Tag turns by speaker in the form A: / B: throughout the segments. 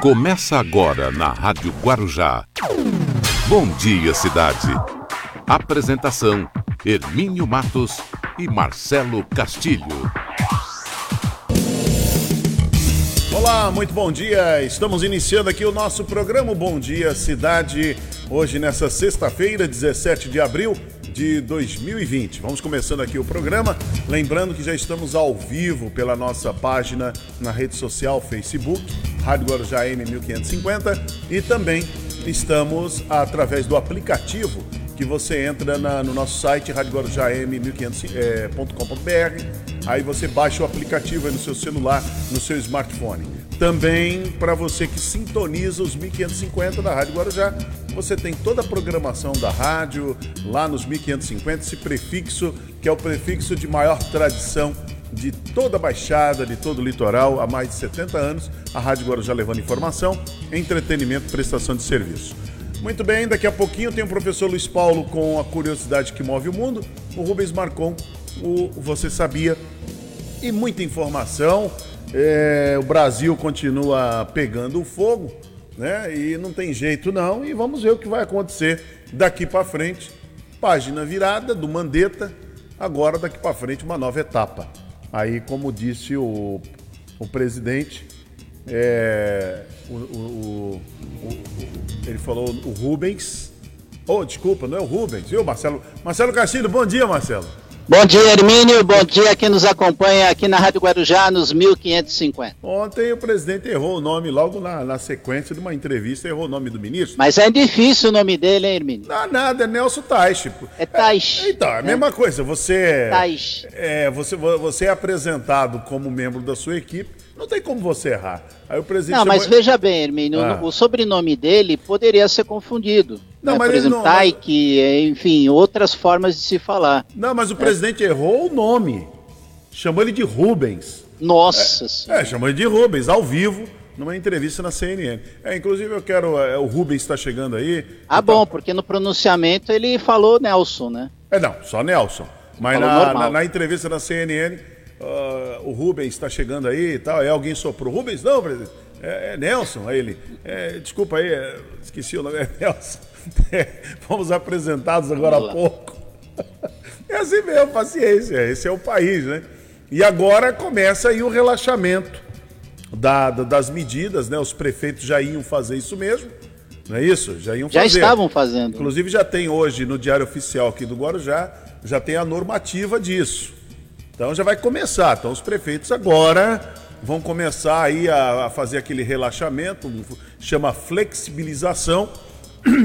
A: Começa agora na Rádio Guarujá. Bom dia, cidade. Apresentação: Hermínio Matos e Marcelo Castilho.
B: Olá, muito bom dia. Estamos iniciando aqui o nosso programa Bom Dia Cidade. Hoje, nessa sexta-feira, 17 de abril de 2020. Vamos começando aqui o programa. Lembrando que já estamos ao vivo pela nossa página na rede social Facebook Rádio Guarujá M1550 e também estamos através do aplicativo que você entra na, no nosso site radioguarujam1500.com.br aí você baixa o aplicativo aí no seu celular, no seu smartphone. Também para você que sintoniza os 1550 da Rádio Guarujá, você tem toda a programação da rádio lá nos 1550, esse prefixo que é o prefixo de maior tradição de toda a Baixada, de todo o litoral, há mais de 70 anos, a Rádio Guarujá levando informação, entretenimento prestação de serviço. Muito bem, daqui a pouquinho tem o professor Luiz Paulo com a curiosidade que move o mundo, o Rubens Marcon, o Você Sabia, e muita informação. É, o Brasil continua pegando fogo, né? E não tem jeito não, e vamos ver o que vai acontecer daqui para frente. Página virada do Mandetta, agora daqui para frente uma nova etapa. Aí, como disse o, o presidente, é, o, o, o, ele falou o Rubens. Oh, desculpa, não é o Rubens, viu, Marcelo? Marcelo Castilho, bom dia, Marcelo.
C: Bom dia, Hermínio. Bom dia quem nos acompanha aqui na Rádio Guarujá, nos 1550.
B: Ontem o presidente errou o nome logo na, na sequência de uma entrevista, errou o nome do ministro.
C: Mas é difícil o nome dele, hein, Hermínio?
B: Não, nada, é Nelson Tais.
C: É Tais.
B: É, então, é a né? mesma coisa. Você,
C: Tais.
B: É, você, você é apresentado como membro da sua equipe não tem como você errar. Aí o presidente.
C: Não, mas veja bem, Hermínio, ah. o sobrenome dele poderia ser confundido. Não, mas Por exemplo, não, Taiki, mas... enfim, outras formas de se falar.
B: Não, mas o é. presidente errou o nome. Chamou ele de Rubens.
C: Nossa
B: é, é, chamou ele de Rubens, ao vivo numa entrevista na CNN. É, inclusive eu quero. É, o Rubens está chegando aí.
C: Ah, então... bom, porque no pronunciamento ele falou Nelson, né?
B: É, não, só Nelson. Mas na, na, na, entrevista na CNN uh, o Rubens está chegando aí e tal. Aí alguém soprou. Rubens, não, presidente. É, é Nelson. Aí ele, é, desculpa aí, é, esqueci o nome, é Nelson. Fomos apresentados agora há pouco. É assim mesmo, paciência. Esse é o país, né? E agora começa aí o relaxamento da, da, das medidas, né? Os prefeitos já iam fazer isso mesmo. Não é isso? Já iam
C: fazer. Já estavam fazendo.
B: Inclusive já tem hoje no Diário Oficial aqui do Guarujá, já tem a normativa disso. Então já vai começar. Então os prefeitos agora vão começar aí a, a fazer aquele relaxamento, chama flexibilização,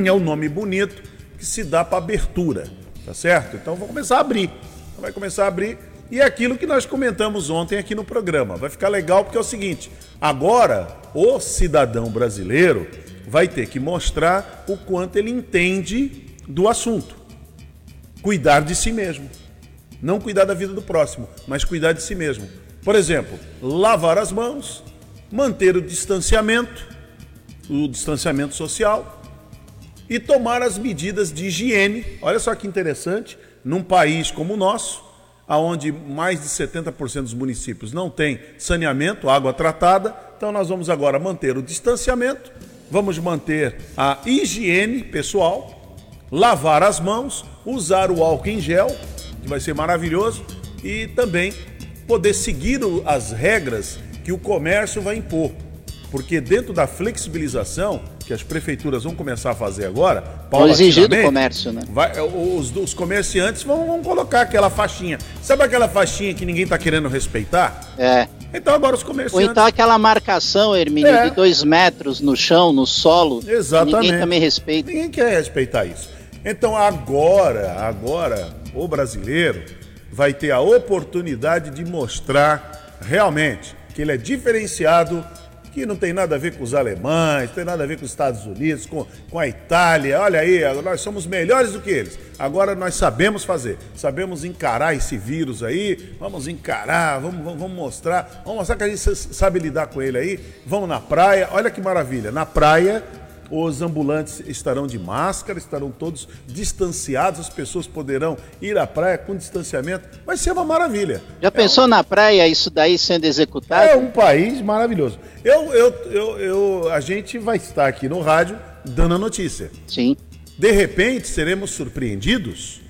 B: é um nome bonito que se dá para abertura, tá certo? Então vão começar a abrir. Vai começar a abrir e é aquilo que nós comentamos ontem aqui no programa. Vai ficar legal porque é o seguinte: agora o cidadão brasileiro vai ter que mostrar o quanto ele entende do assunto. Cuidar de si mesmo. Não cuidar da vida do próximo, mas cuidar de si mesmo. Por exemplo, lavar as mãos, manter o distanciamento, o distanciamento social e tomar as medidas de higiene. Olha só que interessante, num país como o nosso, aonde mais de 70% dos municípios não tem saneamento, água tratada, então nós vamos agora manter o distanciamento, vamos manter a higiene pessoal, lavar as mãos, usar o álcool em gel que vai ser maravilhoso, e também poder seguir as regras que o comércio vai impor. Porque dentro da flexibilização que as prefeituras vão começar a fazer agora,
C: Vão exigir do comércio, né?
B: Vai, os, os, comerciantes vão, vão, colocar aquela faixinha. Sabe aquela faixinha que ninguém está querendo respeitar?
C: É.
B: Então agora os comerciantes.
C: Ou então aquela marcação, Hermínio, é. de dois metros no chão, no solo.
B: Exatamente.
C: Ninguém também respeita.
B: Ninguém quer respeitar isso. Então agora, agora o brasileiro vai ter a oportunidade de mostrar realmente que ele é diferenciado, que não tem nada a ver com os alemães, tem nada a ver com os Estados Unidos, com, com a Itália. Olha aí, nós somos melhores do que eles. Agora nós sabemos fazer, sabemos encarar esse vírus aí, vamos encarar, vamos, vamos, vamos mostrar, vamos mostrar que a gente sabe lidar com ele aí. Vamos na praia, olha que maravilha, na praia os ambulantes estarão de máscara, estarão todos distanciados, as pessoas poderão ir à praia com distanciamento. Vai ser uma maravilha.
C: Já é pensou um... na praia isso daí sendo executado?
B: É um país maravilhoso. Eu, eu, eu, eu, a gente vai estar aqui no rádio dando a notícia.
C: Sim.
B: De repente seremos surpreendidos.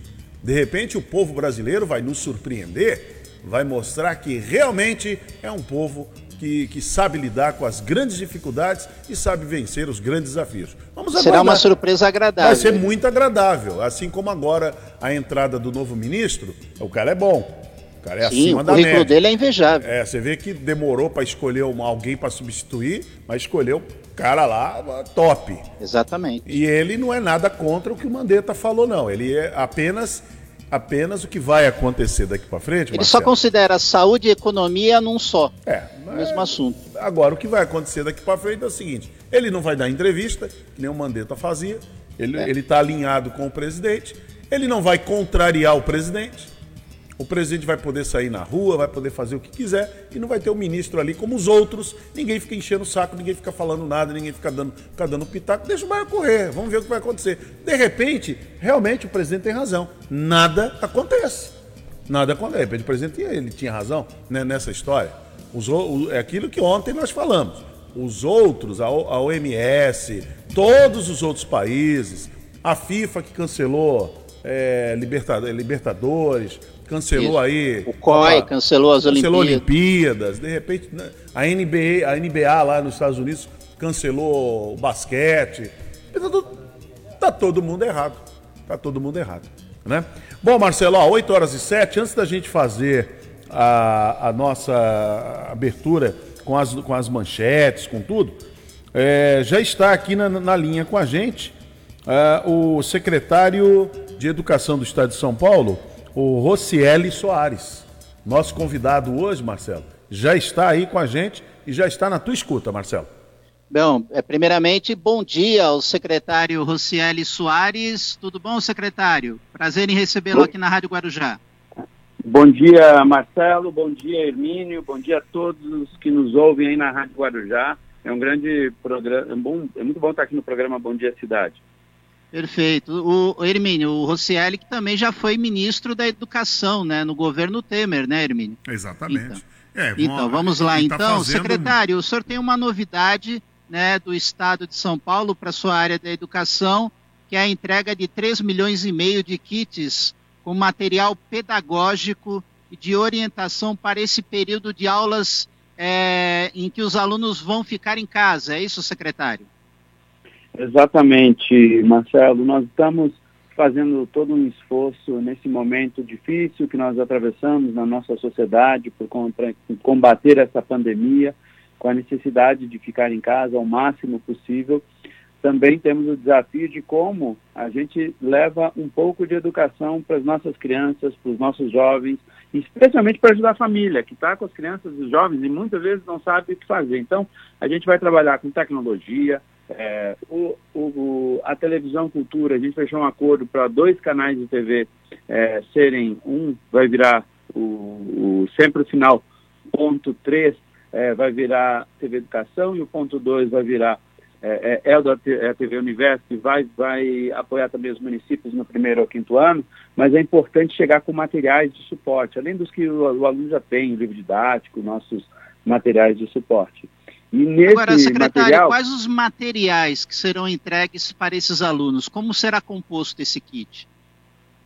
B: De repente o povo brasileiro vai nos surpreender, vai mostrar que realmente é um povo que, que, sabe lidar com as grandes dificuldades e sabe vencer os grandes desafios.
C: Vamos Será uma surpresa agradável.
B: Vai ser muito agradável, assim como agora a entrada do novo ministro. O cara é bom. O cara é Sim, acima da média. O currículo
C: dele é invejável.
B: É, você vê que demorou para escolher alguém para substituir, mas escolheu cara lá top.
C: Exatamente.
B: E ele não é nada contra o que o Mandetta falou, não. Ele é apenas apenas o que vai acontecer daqui para frente.
C: Ele Marcelo. só considera saúde e economia num só.
B: É,
C: mesmo assunto.
B: Agora o que vai acontecer daqui para frente é o seguinte: ele não vai dar entrevista, que nem o Mandetta fazia. Ele é. está alinhado com o presidente. Ele não vai contrariar o presidente. O presidente vai poder sair na rua, vai poder fazer o que quiser e não vai ter o um ministro ali como os outros. Ninguém fica enchendo o saco, ninguém fica falando nada, ninguém fica dando, fica dando pitaco. Deixa o bairro correr, vamos ver o que vai acontecer. De repente, realmente o presidente tem razão. Nada acontece. Nada acontece. De repente o presidente ele tinha razão né, nessa história. É aquilo que ontem nós falamos. Os outros, a, a OMS, todos os outros países, a FIFA que cancelou é, Libertadores, cancelou Isso. aí.
C: O COI cancelou as
B: cancelou
C: Olimpíadas.
B: Olimpíadas. De repente, né, a NBA, a NBA lá nos Estados Unidos cancelou o basquete. Tá, todo mundo errado. Tá todo mundo errado. Né? Bom, Marcelo, ó, 8 horas e 7, antes da gente fazer a, a nossa abertura com as, com as manchetes, com tudo, é, já está aqui na, na linha com a gente uh, o secretário de Educação do Estado de São Paulo, o Rocieli Soares. Nosso convidado hoje, Marcelo, já está aí com a gente e já está na tua escuta, Marcelo.
C: Bom, é, primeiramente, bom dia ao secretário Rocieli Soares. Tudo bom, secretário? Prazer em recebê-lo aqui na Rádio Guarujá.
D: Bom dia, Marcelo. Bom dia, Hermínio. Bom dia a todos que nos ouvem aí na Rádio Guarujá. É um grande programa, é, bom, é muito bom estar aqui no programa Bom Dia Cidade.
C: Perfeito. O, o Hermínio, o Rocieli que também já foi ministro da Educação, né, no governo Temer, né, Hermínio?
B: Exatamente.
C: Então, é, então vamos lá. Tá então, tá fazendo... secretário, o senhor tem uma novidade, né, do Estado de São Paulo para sua área da educação, que é a entrega de 3 milhões e meio de kits com material pedagógico e de orientação para esse período de aulas é, em que os alunos vão ficar em casa. É isso, secretário?
D: Exatamente, Marcelo. Nós estamos fazendo todo um esforço nesse momento difícil que nós atravessamos na nossa sociedade por combater essa pandemia, com a necessidade de ficar em casa ao máximo possível. Também temos o desafio de como a gente leva um pouco de educação para as nossas crianças, para os nossos jovens, especialmente para ajudar a família, que está com as crianças e os jovens e muitas vezes não sabe o que fazer. Então, a gente vai trabalhar com tecnologia, é, o, o, a televisão cultura, a gente fechou um acordo para dois canais de TV é, serem, um vai virar o, o sempre o final, ponto 3 é, vai virar TV Educação e o ponto 2 vai virar é, é, é, da é a TV Universo, que vai, vai apoiar também os municípios no primeiro ou quinto ano, mas é importante chegar com materiais de suporte, além dos que o, o aluno já tem, o livro didático, nossos materiais de suporte.
C: E nesse Agora, secretário, material... quais os materiais que serão entregues para esses alunos? Como será composto esse kit?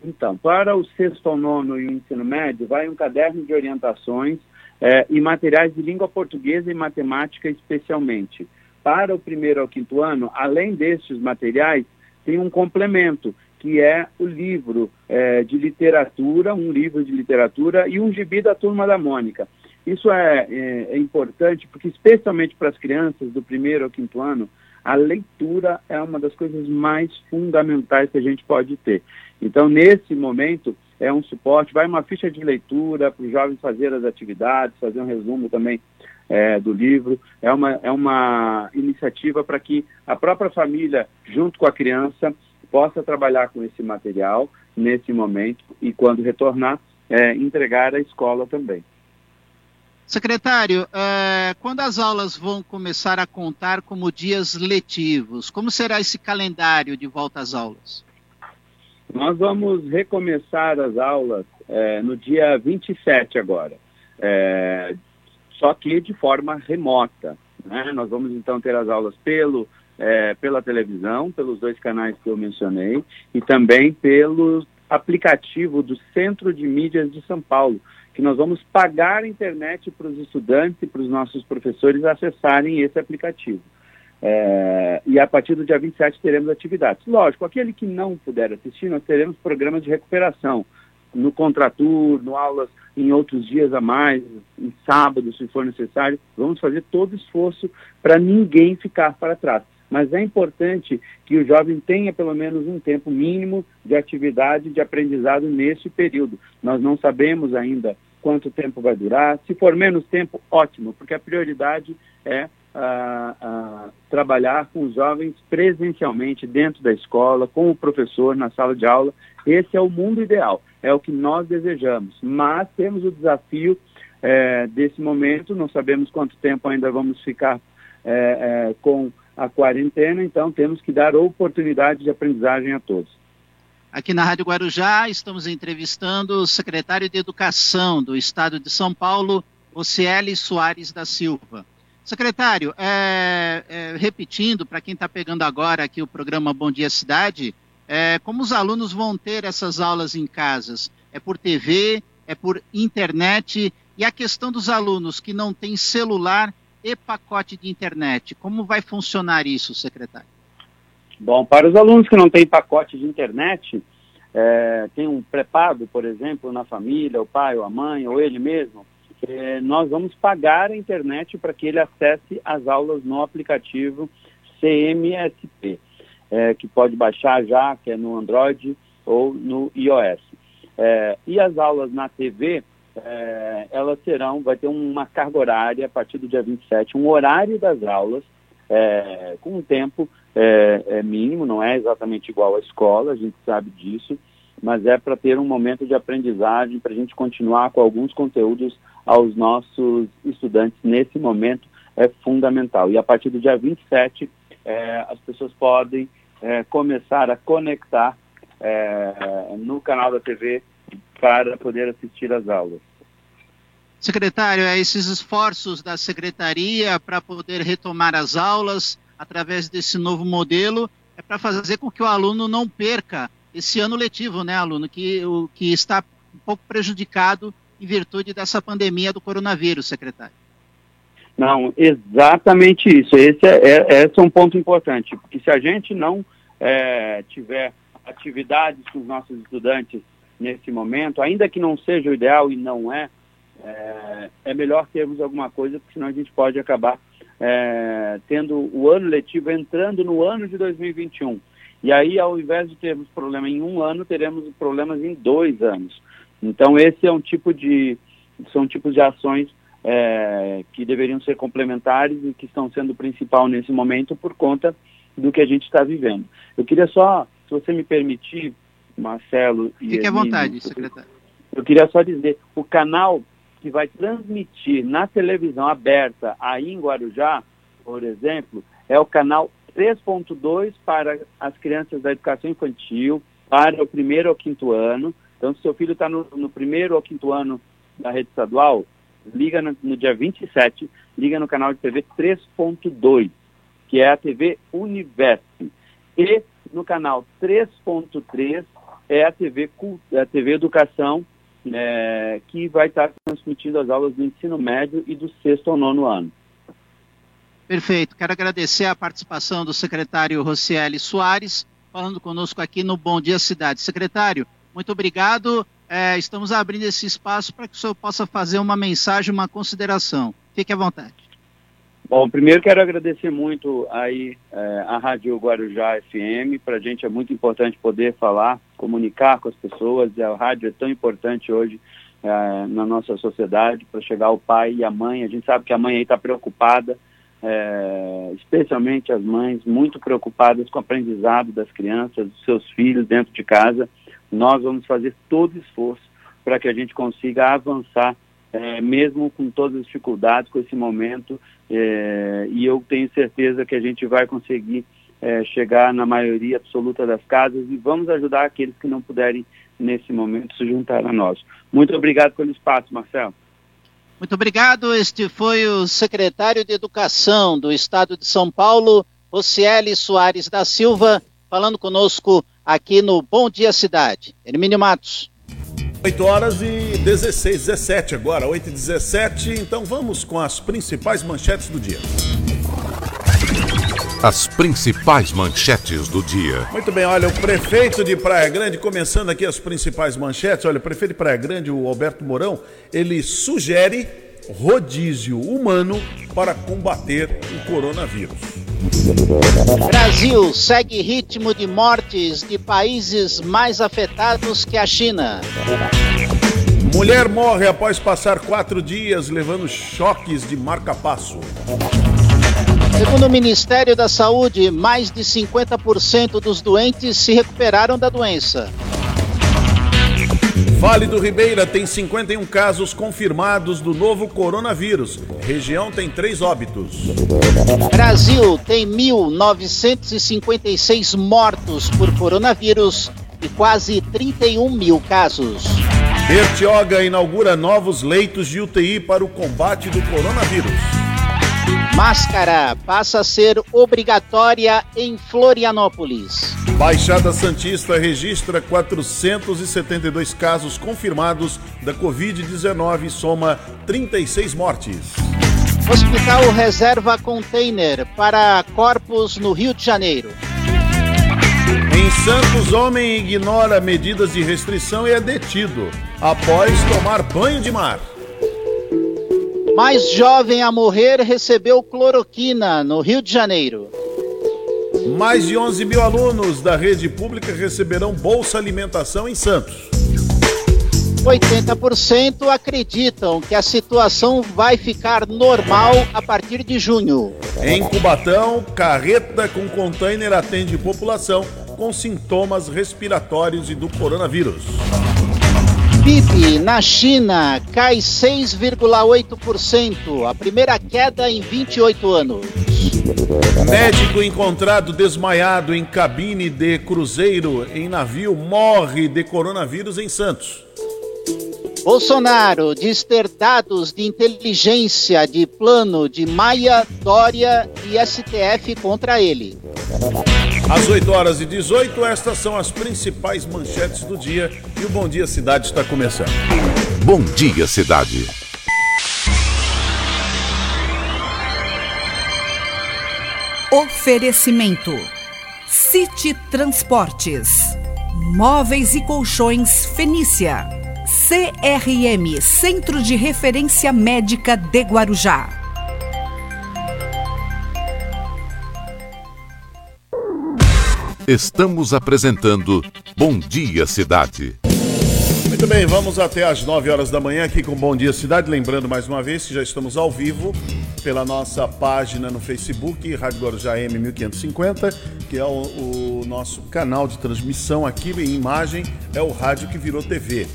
D: Então, para o sexto ao nono e o ensino médio, vai um caderno de orientações é, e materiais de língua portuguesa e matemática especialmente. Para o primeiro ao quinto ano, além destes materiais, tem um complemento, que é o livro é, de literatura, um livro de literatura e um gibi da Turma da Mônica. Isso é, é, é importante porque, especialmente para as crianças do primeiro ao quinto ano, a leitura é uma das coisas mais fundamentais que a gente pode ter. Então, nesse momento, é um suporte, vai uma ficha de leitura para os jovens fazer as atividades, fazer um resumo também é, do livro. É uma, é uma iniciativa para que a própria família, junto com a criança, possa trabalhar com esse material nesse momento e, quando retornar, é, entregar à escola também.
C: Secretário, é, quando as aulas vão começar a contar como dias letivos, como será esse calendário de volta às aulas?
D: Nós vamos recomeçar as aulas é, no dia 27 agora, é, só que de forma remota. Né? Nós vamos então ter as aulas pelo, é, pela televisão, pelos dois canais que eu mencionei, e também pelo aplicativo do Centro de Mídias de São Paulo, que nós vamos pagar a internet para os estudantes e para os nossos professores acessarem esse aplicativo. É, e a partir do dia 27 teremos atividades. Lógico, aquele que não puder assistir, nós teremos programas de recuperação no contraturno, aulas em outros dias a mais, em sábado, se for necessário. Vamos fazer todo esforço para ninguém ficar para trás. Mas é importante que o jovem tenha pelo menos um tempo mínimo de atividade, de aprendizado nesse período. Nós não sabemos ainda quanto tempo vai durar. Se for menos tempo, ótimo, porque a prioridade é ah, ah, trabalhar com os jovens presencialmente dentro da escola, com o professor na sala de aula. Esse é o mundo ideal, é o que nós desejamos. Mas temos o desafio é, desse momento, não sabemos quanto tempo ainda vamos ficar é, é, com a quarentena, então temos que dar oportunidade de aprendizagem a todos.
C: Aqui na Rádio Guarujá, estamos entrevistando o secretário de Educação do Estado de São Paulo, Ocieli Soares da Silva. Secretário, é, é, repetindo, para quem está pegando agora aqui o programa Bom Dia Cidade, é, como os alunos vão ter essas aulas em casas? É por TV? É por internet? E a questão dos alunos que não têm celular e pacote de internet, como vai funcionar isso, secretário?
D: Bom, para os alunos que não têm pacote de internet, é, tem um pré-pago, por exemplo, na família, o pai ou a mãe, ou ele mesmo, é, nós vamos pagar a internet para que ele acesse as aulas no aplicativo CMSP, é, que pode baixar já, que é no Android ou no iOS. É, e as aulas na TV, é, elas serão, vai ter uma carga horária a partir do dia 27, um horário das aulas, é, com um tempo é, é mínimo, não é exatamente igual à escola, a gente sabe disso, mas é para ter um momento de aprendizagem, para a gente continuar com alguns conteúdos aos nossos estudantes nesse momento é fundamental. E a partir do dia 27, é, as pessoas podem é, começar a conectar é, no canal da TV para poder assistir às aulas.
C: Secretário, é esses esforços da secretaria para poder retomar as aulas através desse novo modelo é para fazer com que o aluno não perca esse ano letivo, né, aluno, que, o, que está um pouco prejudicado em virtude dessa pandemia do coronavírus, secretário.
D: Não, exatamente isso. Esse é, é, esse é um ponto importante, porque se a gente não é, tiver atividades com os nossos estudantes nesse momento, ainda que não seja o ideal e não é, é, é melhor termos alguma coisa, porque senão a gente pode acabar é, tendo o ano letivo entrando no ano de 2021. E aí, ao invés de termos problema em um ano, teremos problemas em dois anos. Então, esse é um tipo de, são tipos de ações é, que deveriam ser complementares e que estão sendo principal nesse momento por conta do que a gente está vivendo. Eu queria só, se você me permitir, Marcelo...
C: Fique à vontade, secretário.
D: Eu queria só dizer, o canal que vai transmitir na televisão aberta aí em Guarujá, por exemplo, é o canal 3.2 para as crianças da educação infantil, para o primeiro ao quinto ano. Então, se seu filho está no, no, primeiro ou quinto ano da rede estadual, liga no, no dia 27, liga no canal de TV 3.2, que é a TV Universo. E no canal 3.3 é a TV, a TV Educação é, que vai estar transmitindo as aulas do ensino médio e do sexto ao nono ano.
C: Perfeito. Quero agradecer a participação do secretário Rocieli Soares, falando conosco aqui no Bom Dia Cidade. Secretário, muito obrigado. É, estamos abrindo esse espaço para que o senhor possa fazer uma mensagem, uma consideração. Fique à vontade.
D: Bom, primeiro quero agradecer muito aí é, a Rádio Guarujá FM. Para a gente é muito importante poder falar, comunicar com as pessoas. E a rádio é tão importante hoje é, na nossa sociedade para chegar ao pai e à mãe. A gente sabe que a mãe aí está preocupada, é, especialmente as mães, muito preocupadas com o aprendizado das crianças, dos seus filhos dentro de casa. Nós vamos fazer todo esforço para que a gente consiga avançar é, mesmo com todas as dificuldades, com esse momento, é, e eu tenho certeza que a gente vai conseguir é, chegar na maioria absoluta das casas e vamos ajudar aqueles que não puderem, nesse momento, se juntar a nós. Muito obrigado pelo espaço, Marcelo.
C: Muito obrigado. Este foi o secretário de Educação do Estado de São Paulo, Rocieli Soares da Silva, falando conosco aqui no Bom Dia Cidade. Hermínio Matos.
B: 8 horas e 16, 17 agora, 8 e 17. Então vamos com as principais manchetes do dia.
A: As principais manchetes do dia.
B: Muito bem, olha, o prefeito de Praia Grande, começando aqui as principais manchetes, olha, o prefeito de Praia Grande, o Alberto Mourão, ele sugere rodízio humano para combater o coronavírus.
C: Brasil segue ritmo de mortes de países mais afetados que a China.
B: Mulher morre após passar quatro dias levando choques de marca-passo.
C: Segundo o Ministério da Saúde, mais de 50% dos doentes se recuperaram da doença.
B: Vale do Ribeira tem 51 casos confirmados do novo coronavírus. Região tem três óbitos.
C: Brasil tem 1.956 mortos por coronavírus e quase 31 mil casos.
B: Bertioga inaugura novos leitos de UTI para o combate do coronavírus.
C: Máscara passa a ser obrigatória em Florianópolis.
B: Baixada Santista registra 472 casos confirmados da Covid-19 e soma 36 mortes.
C: Hospital reserva container para corpos no Rio de Janeiro.
B: Em Santos, homem ignora medidas de restrição e é detido após tomar banho de mar.
C: Mais jovem a morrer recebeu cloroquina no Rio de Janeiro.
B: Mais de 11 mil alunos da rede pública receberão Bolsa Alimentação em Santos.
C: 80% acreditam que a situação vai ficar normal a partir de junho.
B: Em Cubatão, carreta com container atende população com sintomas respiratórios e do coronavírus.
C: PIB na China cai 6,8%, a primeira queda em 28 anos.
B: Médico encontrado desmaiado em cabine de cruzeiro em navio morre de coronavírus em Santos.
C: Bolsonaro diz ter dados de inteligência de plano de Maia, Dória e STF contra ele.
B: Às 8 horas e 18, estas são as principais manchetes do dia e o Bom Dia Cidade está começando.
A: Bom Dia Cidade.
E: Oferecimento: City Transportes, Móveis e Colchões Fenícia, CRM Centro de Referência Médica de Guarujá.
A: Estamos apresentando Bom Dia Cidade.
B: Muito bem, vamos até às 9 horas da manhã aqui com Bom Dia Cidade. Lembrando mais uma vez que já estamos ao vivo pela nossa página no Facebook, Rádio Guarujá M 1550, que é o, o nosso canal de transmissão aqui em imagem, é o rádio que virou TV.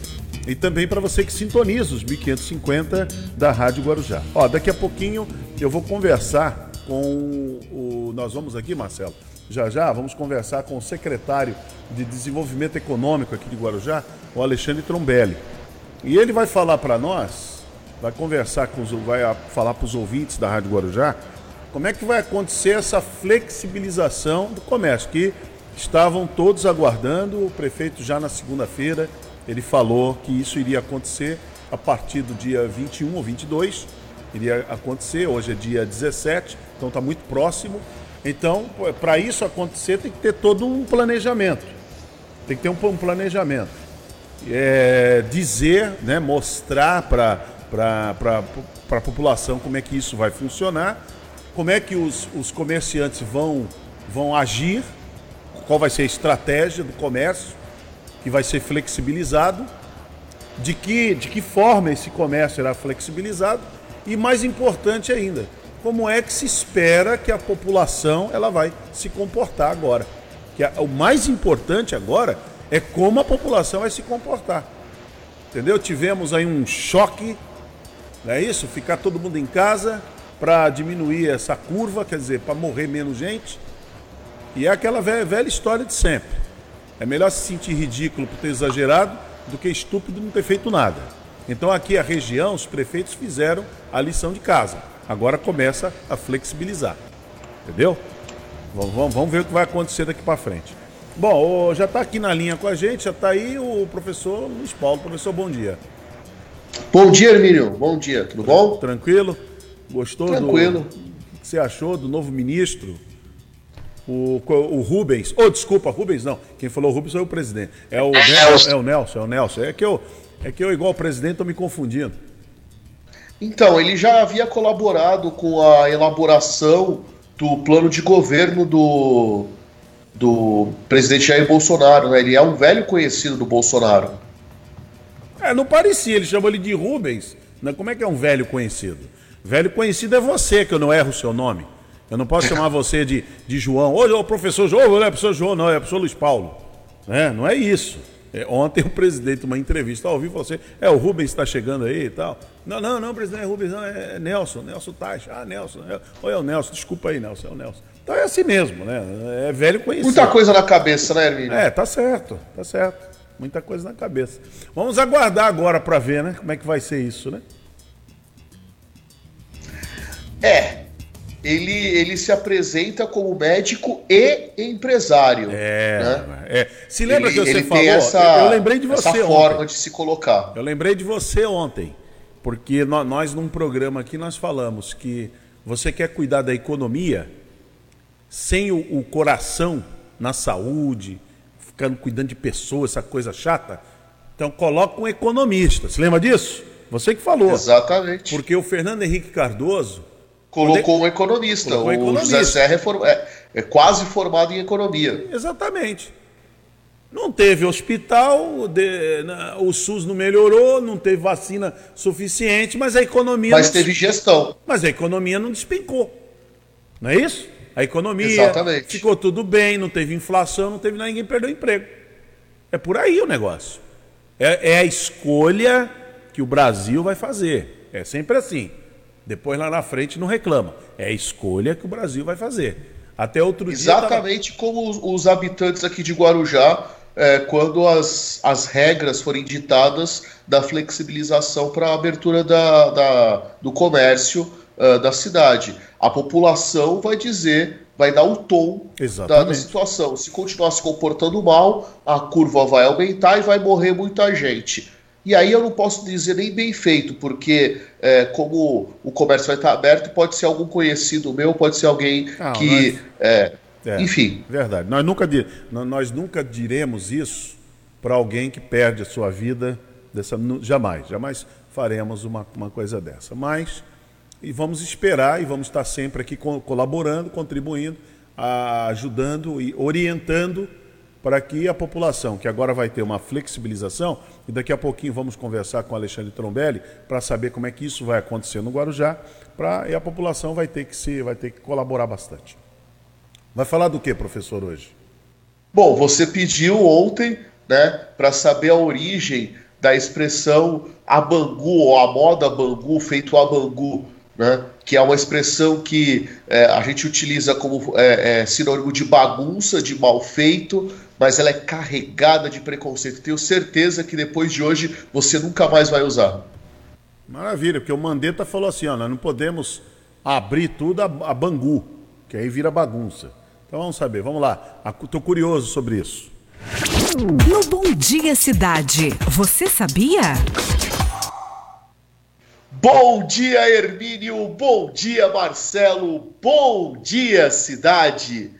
B: E também para você que sintoniza os 1550 da Rádio Guarujá. Ó, daqui a pouquinho eu vou conversar com o. Nós vamos aqui, Marcelo já já vamos conversar com o secretário de Desenvolvimento Econômico aqui de Guarujá, o Alexandre Trombelli. E ele vai falar para nós, vai conversar com os, vai falar para os ouvintes da Rádio Guarujá, como é que vai acontecer essa flexibilização do comércio, que estavam todos aguardando, o prefeito já na segunda-feira, ele falou que isso iria acontecer a partir do dia 21 ou 22, iria acontecer, hoje é dia 17, então está muito próximo, então, para isso acontecer, tem que ter todo um planejamento. Tem que ter um planejamento. É, dizer, né, mostrar para a população como é que isso vai funcionar, como é que os, os comerciantes vão, vão agir, qual vai ser a estratégia do comércio, que vai ser flexibilizado, de que, de que forma esse comércio será flexibilizado e, mais importante ainda, como é que se espera que a população ela vai se comportar agora. Que o mais importante agora é como a população vai se comportar. Entendeu? Tivemos aí um choque Não é isso? Ficar todo mundo em casa para diminuir essa curva, quer dizer, para morrer menos gente. E é aquela velha, velha história de sempre. É melhor se sentir ridículo por ter exagerado do que estúpido não ter feito nada. Então aqui a região, os prefeitos fizeram a lição de casa. Agora começa a flexibilizar. Entendeu? Vamos, vamos ver o que vai acontecer daqui para frente. Bom, já está aqui na linha com a gente, já está aí o professor Luiz Paulo. Professor, bom dia.
F: Bom dia, Hermínio. Bom dia, tudo bom?
B: Tranquilo? Gostou
F: Tranquilo.
B: do. O que você achou do novo ministro? O, o Rubens. Oh, desculpa, Rubens não. Quem falou Rubens foi o presidente. É o, é, Nelson, é o Nelson, é o Nelson. É que eu, é que eu igual o presidente, estou me confundindo.
F: Então, ele já havia colaborado com a elaboração do plano de governo do, do presidente Jair Bolsonaro, né? Ele é um velho conhecido do Bolsonaro.
B: É, não parecia, ele chamou ele de Rubens. Né? Como é que é um velho conhecido? Velho conhecido é você, que eu não erro o seu nome. Eu não posso chamar você de, de João. Ô, o professor João, não é professor João, não, é professor Luiz Paulo. Né? Não é isso. É, ontem o presidente, uma entrevista, ao vivo você, é, o Rubens está chegando aí e tal. Não, não, não, presidente, é Rubens, não, é Nelson, Nelson Tais. Ah, Nelson, é, oi, é o Nelson, desculpa aí, Nelson, é o Nelson. Então é assim mesmo, né? É velho conhecido.
F: Muita coisa na cabeça, né, Hermínio?
B: É, tá certo, tá certo. Muita coisa na cabeça. Vamos aguardar agora para ver, né? Como é que vai ser isso, né?
F: É, ele, ele se apresenta como médico e empresário.
B: É, né? é. Se lembra
F: ele,
B: que você falou?
F: Essa,
B: eu lembrei de você essa
F: forma de se colocar.
B: Eu lembrei de você ontem, porque nós, num programa aqui nós falamos que você quer cuidar da economia sem o, o coração na saúde, ficando cuidando de pessoas, essa coisa chata. Então coloca um economista. Você lembra disso? Você que falou.
F: Exatamente.
B: Porque o Fernando Henrique Cardoso
F: Colocou um economista. Colocou o economista. José Serra é, é, é, quase formado em economia.
B: Exatamente. Não teve hospital, de, o SUS não melhorou, não teve vacina suficiente, mas a economia.
F: Mas teve gestão.
B: Mas a economia não despencou. Não é isso? A economia Exatamente. ficou tudo bem, não teve inflação, não teve ninguém perdeu emprego. É por aí o negócio. É, é a escolha que o Brasil vai fazer. É sempre assim. Depois lá na frente não reclama. É a escolha que o Brasil vai fazer. Até outro
F: Exatamente
B: dia. Exatamente
F: tava... como os, os, habitantes aqui de Guarujá, é, quando as, as regras forem ditadas da flexibilização para a abertura da, da, do comércio uh, da cidade. A população vai dizer, vai dar o tom da, da situação. Se continuar se comportando mal, a curva vai aumentar e vai morrer muita gente. E aí eu não posso dizer nem bem feito, porque é, como o comércio vai estar aberto, pode ser algum conhecido meu, pode ser alguém não, que. Nós... É, é, enfim.
B: Verdade. Nós nunca, nós nunca diremos isso para alguém que perde a sua vida. Dessa, jamais, jamais faremos uma, uma coisa dessa. Mas e vamos esperar e vamos estar sempre aqui colaborando, contribuindo, ajudando e orientando para que a população, que agora vai ter uma flexibilização, e daqui a pouquinho vamos conversar com o Alexandre Trombelli para saber como é que isso vai acontecer no Guarujá, pra, e a população vai ter que se, vai ter que colaborar bastante. Vai falar do que, professor, hoje?
F: Bom, você pediu ontem, né, para saber a origem da expressão a Bangu, ou a moda Bangu, feito a Bangu, né, que é uma expressão que é, a gente utiliza como é, é, sinônimo de bagunça, de mal feito, mas ela é carregada de preconceito. Tenho certeza que depois de hoje você nunca mais vai usar.
B: Maravilha, porque o Mandetta falou assim: ó, nós não podemos abrir tudo a, a Bangu, que aí vira bagunça. Então vamos saber, vamos lá. Estou curioso sobre isso.
E: No Bom Dia Cidade, você sabia?
F: Bom dia, Hermínio. Bom dia, Marcelo. Bom dia, cidade.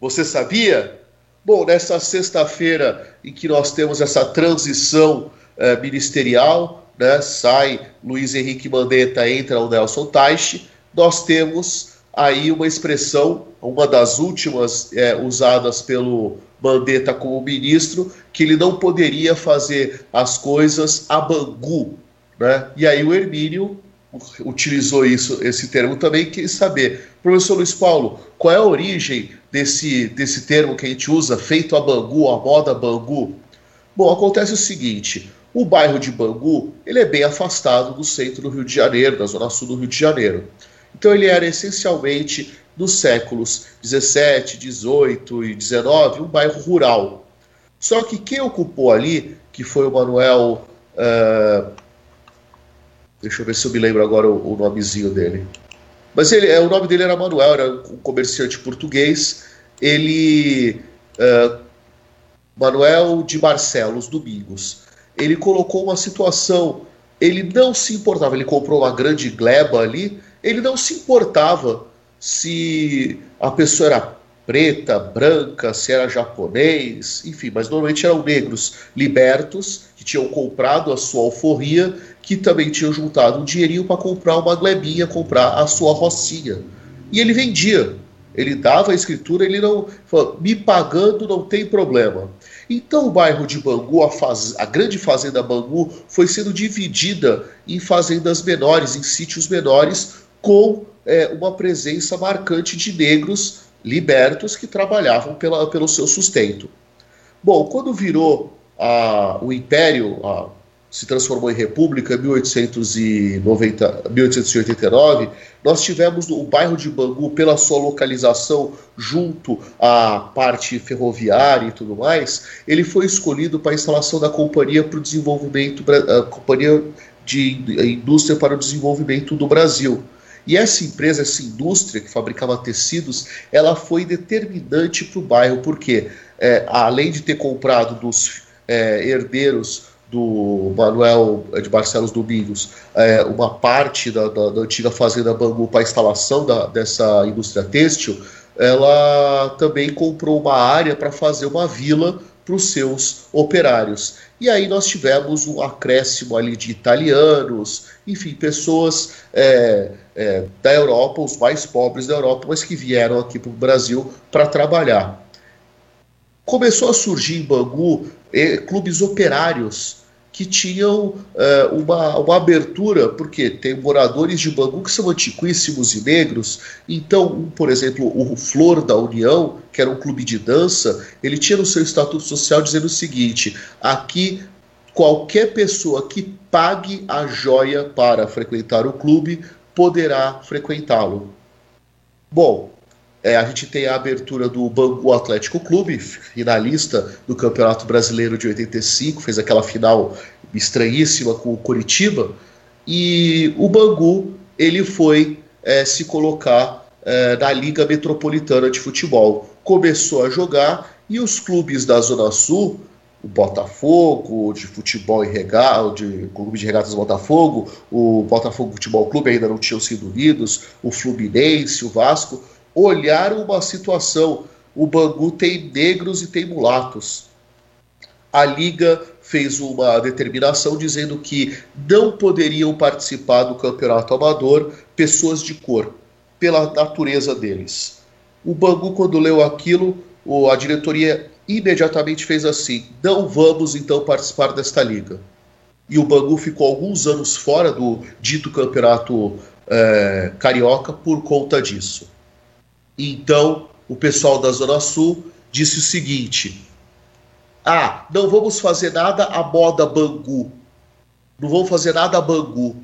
F: Você sabia? Bom, nessa sexta-feira em que nós temos essa transição eh, ministerial, né, sai Luiz Henrique Mandetta, entra o Nelson Taixe, nós temos aí uma expressão, uma das últimas eh, usadas pelo Mandetta como ministro, que ele não poderia fazer as coisas a Bangu. Né? E aí o Hermínio utilizou isso, esse termo também, quis saber. Professor Luiz Paulo, qual é a origem desse, desse termo que a gente usa, feito a Bangu, a moda Bangu? Bom, acontece o seguinte: O bairro de Bangu, ele é bem afastado do centro do Rio de Janeiro, da zona sul do Rio de Janeiro. Então ele era essencialmente nos séculos 17, 18 e 19 um bairro rural. Só que quem ocupou ali, que foi o Manuel, uh, deixa eu ver se eu me lembro agora o, o nomezinho dele. Mas ele, é, o nome dele era Manuel, era um comerciante português. Ele uh, Manuel de Barcelos Domingos. Ele colocou uma situação, ele não se importava, ele comprou uma grande gleba ali, ele não se importava se a pessoa era preta, branca, se era japonês, enfim, mas normalmente eram negros libertos que tinham comprado a sua alforria, que também tinham juntado um dinheirinho para comprar uma glebinha, comprar a sua rocinha. E ele vendia. Ele dava a escritura, ele não. Falou, me pagando não tem problema. Então o bairro de Bangu, a, faz, a grande fazenda Bangu, foi sendo dividida em fazendas menores, em sítios menores, com é, uma presença marcante de negros libertos que trabalhavam pela, pelo seu sustento. Bom, quando virou a, o Império, a, se transformou em república em 1890, 1889, nós tivemos o bairro de Bangu, pela sua localização junto à parte ferroviária e tudo mais, ele foi escolhido para a instalação da Companhia para o Desenvolvimento, a Companhia de Indústria para o Desenvolvimento do Brasil. E essa empresa, essa indústria que fabricava tecidos, ela foi determinante para o bairro, porque é, além de ter comprado dos é, herdeiros do Manuel de Barcelos Domingos é, uma parte da, da, da, antiga fazenda Bangu para a instalação da, dessa indústria têxtil, ela também comprou uma área para fazer uma vila para os seus operários. E aí nós tivemos um acréscimo ali de italianos, enfim, pessoas é, é, da Europa, os mais pobres da Europa, mas que vieram aqui para o Brasil para trabalhar. Começou a surgir em Bangu eh, clubes operários que tinham é, uma, uma abertura, porque tem moradores de Bangu que são antiquíssimos e negros. Então, por exemplo, o Flor da União, que era um clube de dança, ele tinha no seu estatuto social dizendo o seguinte: aqui qualquer pessoa que pague a joia para frequentar o clube poderá frequentá-lo. Bom, é, a gente tem a abertura do Bangu Atlético Clube, finalista do Campeonato Brasileiro de 85, fez aquela final estranhíssima com o Coritiba, e o Bangu ele foi é, se colocar é, na Liga Metropolitana de Futebol. Começou a jogar e os clubes da Zona Sul, o Botafogo de futebol e regata, de clube de regatas Botafogo, o Botafogo Futebol Clube ainda não tinham sido unidos, o Fluminense, o Vasco, olharam uma situação. O Bangu tem negros e tem mulatos. A liga fez uma determinação dizendo que não poderiam participar do campeonato amador pessoas de cor, pela natureza deles. O Bangu, quando leu aquilo, a diretoria imediatamente fez assim: não vamos então participar desta liga. E o Bangu ficou alguns anos fora do dito campeonato é, carioca por conta disso. Então, o pessoal da Zona Sul disse o seguinte: Ah, não vamos fazer nada a moda Bangu. Não vamos fazer nada a Bangu.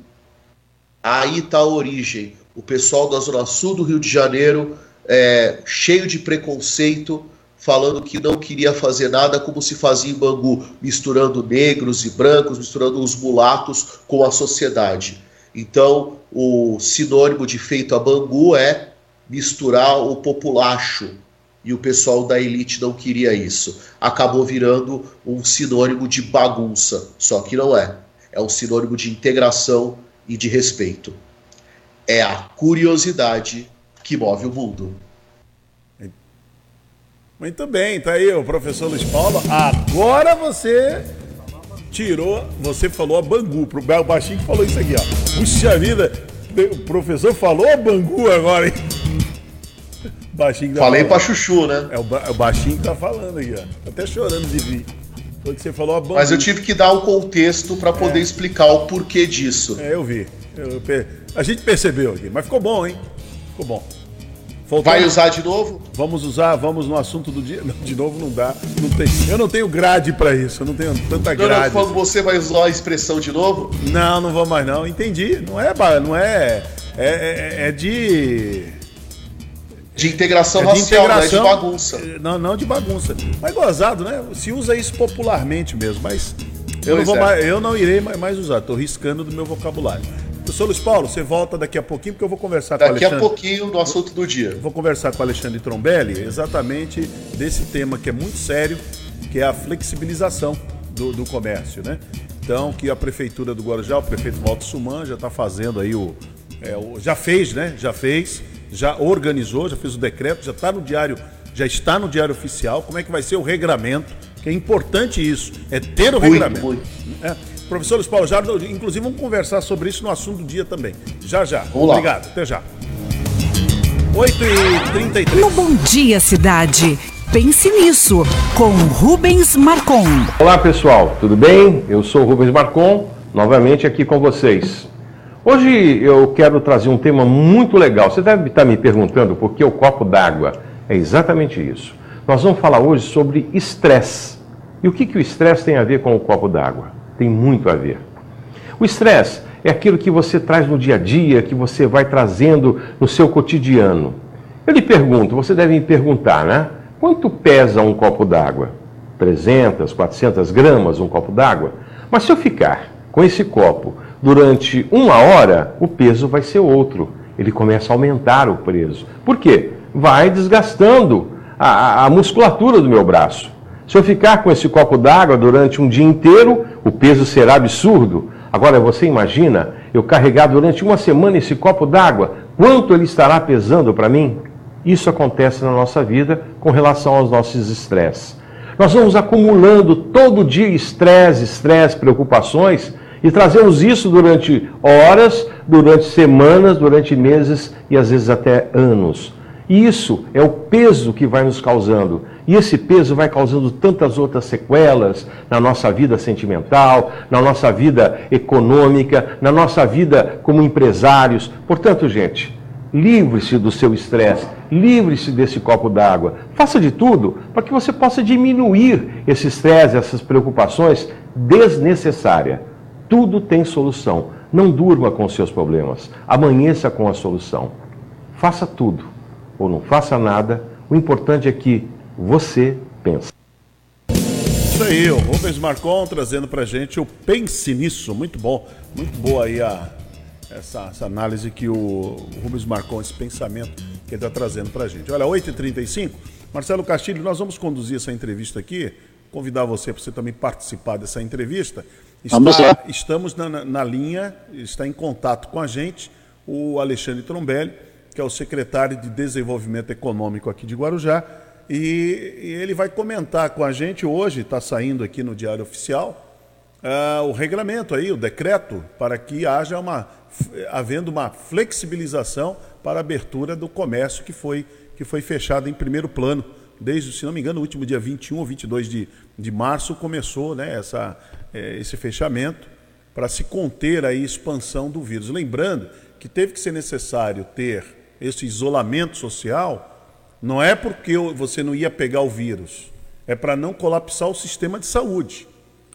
F: Aí está a origem. O pessoal da Zona Sul do Rio de Janeiro, é, cheio de preconceito, falando que não queria fazer nada como se fazia em Bangu, misturando negros e brancos, misturando os mulatos com a sociedade. Então, o sinônimo de feito a Bangu é misturar o populacho e o pessoal da elite não queria isso. Acabou virando um sinônimo de bagunça, só que não é. É um sinônimo de integração e de respeito. É a curiosidade que move o mundo.
B: Muito bem, tá aí o professor Luiz Paulo. Agora você tirou, você falou a Bangu, pro Bel Baixinho que falou isso aqui, ó. Puxa vida, o professor falou a Bangu agora, hein?
F: Baixinho tá Falei pra Chuchu, né?
B: É o, ba o baixinho que tá falando aí, ó. Tô até chorando de vir. Foi que você falou a
F: Mas eu tive que dar um contexto para poder é. explicar o porquê disso.
B: É, eu vi. Eu, a gente percebeu aqui, mas ficou bom, hein? Ficou bom.
F: Vai usar de novo?
B: Vamos usar, vamos no assunto do dia. Não, de novo não dá. Não tem, eu não tenho grade para isso, eu não tenho tanta grade.
F: Não, você vai usar a expressão de novo?
B: Não, não vou mais não. Entendi. Não é, não é, é, é, é de
F: de integração é de racial, integração, não é de bagunça.
B: Não, não de bagunça. Mas gozado, né? Se usa isso popularmente mesmo, mas eu não, vou é. mais, eu não irei mais usar, estou riscando do meu vocabulário. Professor Luiz Paulo, você volta daqui a pouquinho, porque eu vou conversar
F: daqui
B: com o
F: Alexandre. Daqui a pouquinho no assunto do dia.
B: Vou conversar com o Alexandre Trombelli exatamente desse tema que é muito sério, que é a flexibilização do, do comércio, né? Então, que a Prefeitura do Guarujá, o prefeito Walter Suman, já está fazendo aí o, é, o. Já fez, né? Já fez, já organizou, já fez o decreto, já está no diário, já está no diário oficial. Como é que vai ser o regramento? Que é importante isso, é ter o muito, regramento. Muito. É. Professor Luiz Paulo Jardim, inclusive vamos conversar sobre isso no assunto do dia também. Já, já. Vamos Obrigado, lá. até já. 8h33.
E: No Bom Dia Cidade. Pense nisso, com Rubens Marcon.
G: Olá pessoal, tudo bem? Eu sou Rubens Marcon, novamente aqui com vocês. Hoje eu quero trazer um tema muito legal. Você deve estar me perguntando por que o copo d'água. É exatamente isso. Nós vamos falar hoje sobre estresse. E o que, que o estresse tem a ver com o copo d'água? tem muito a ver. O estresse é aquilo que você traz no dia a dia, que você vai trazendo no seu cotidiano. Eu lhe pergunto, você deve me perguntar, né? Quanto pesa um copo d'água? 300, 400 gramas um copo d'água? Mas se eu ficar com esse copo durante uma hora, o peso vai ser outro. Ele começa a aumentar o peso. Por quê? Vai desgastando a, a musculatura do meu braço. Se eu ficar com esse copo d'água durante um dia inteiro, o peso será absurdo. Agora, você imagina eu carregar durante uma semana esse copo d'água? Quanto ele estará pesando para mim? Isso acontece na nossa vida com relação aos nossos estresses. Nós vamos acumulando todo dia estresse, estresse, preocupações e trazemos isso durante horas, durante semanas, durante meses e às vezes até anos. E isso é o peso que vai nos causando. E esse peso vai causando tantas outras sequelas na nossa vida sentimental, na nossa vida econômica, na nossa vida como empresários. Portanto, gente, livre-se do seu estresse, livre-se desse copo d'água. Faça de tudo para que você possa diminuir esse estresse, essas preocupações desnecessárias. Tudo tem solução. Não durma com seus problemas. Amanheça com a solução. Faça tudo ou não faça nada, o importante é que você pense.
B: Isso aí, o Rubens Marcon trazendo pra gente o Pense Nisso. Muito bom, muito boa aí a, essa, essa análise que o Rubens Marcon, esse pensamento que ele está trazendo pra gente. Olha, 8h35, Marcelo Castilho, nós vamos conduzir essa entrevista aqui, convidar você para você também participar dessa entrevista. Está, estamos na, na, na linha, está em contato com a gente o Alexandre Trombelli, que é o secretário de Desenvolvimento Econômico aqui de Guarujá, e, e ele vai comentar com a gente hoje, está saindo aqui no Diário Oficial, uh, o regulamento aí, o decreto, para que haja uma, havendo uma flexibilização para a abertura do comércio que foi, que foi fechado em primeiro plano. Desde, se não me engano, o último dia 21 ou 22 de, de março começou né, essa, é, esse fechamento para se conter a expansão do vírus. Lembrando que teve que ser necessário ter esse isolamento social, não é porque você não ia pegar o vírus, é para não colapsar o sistema de saúde.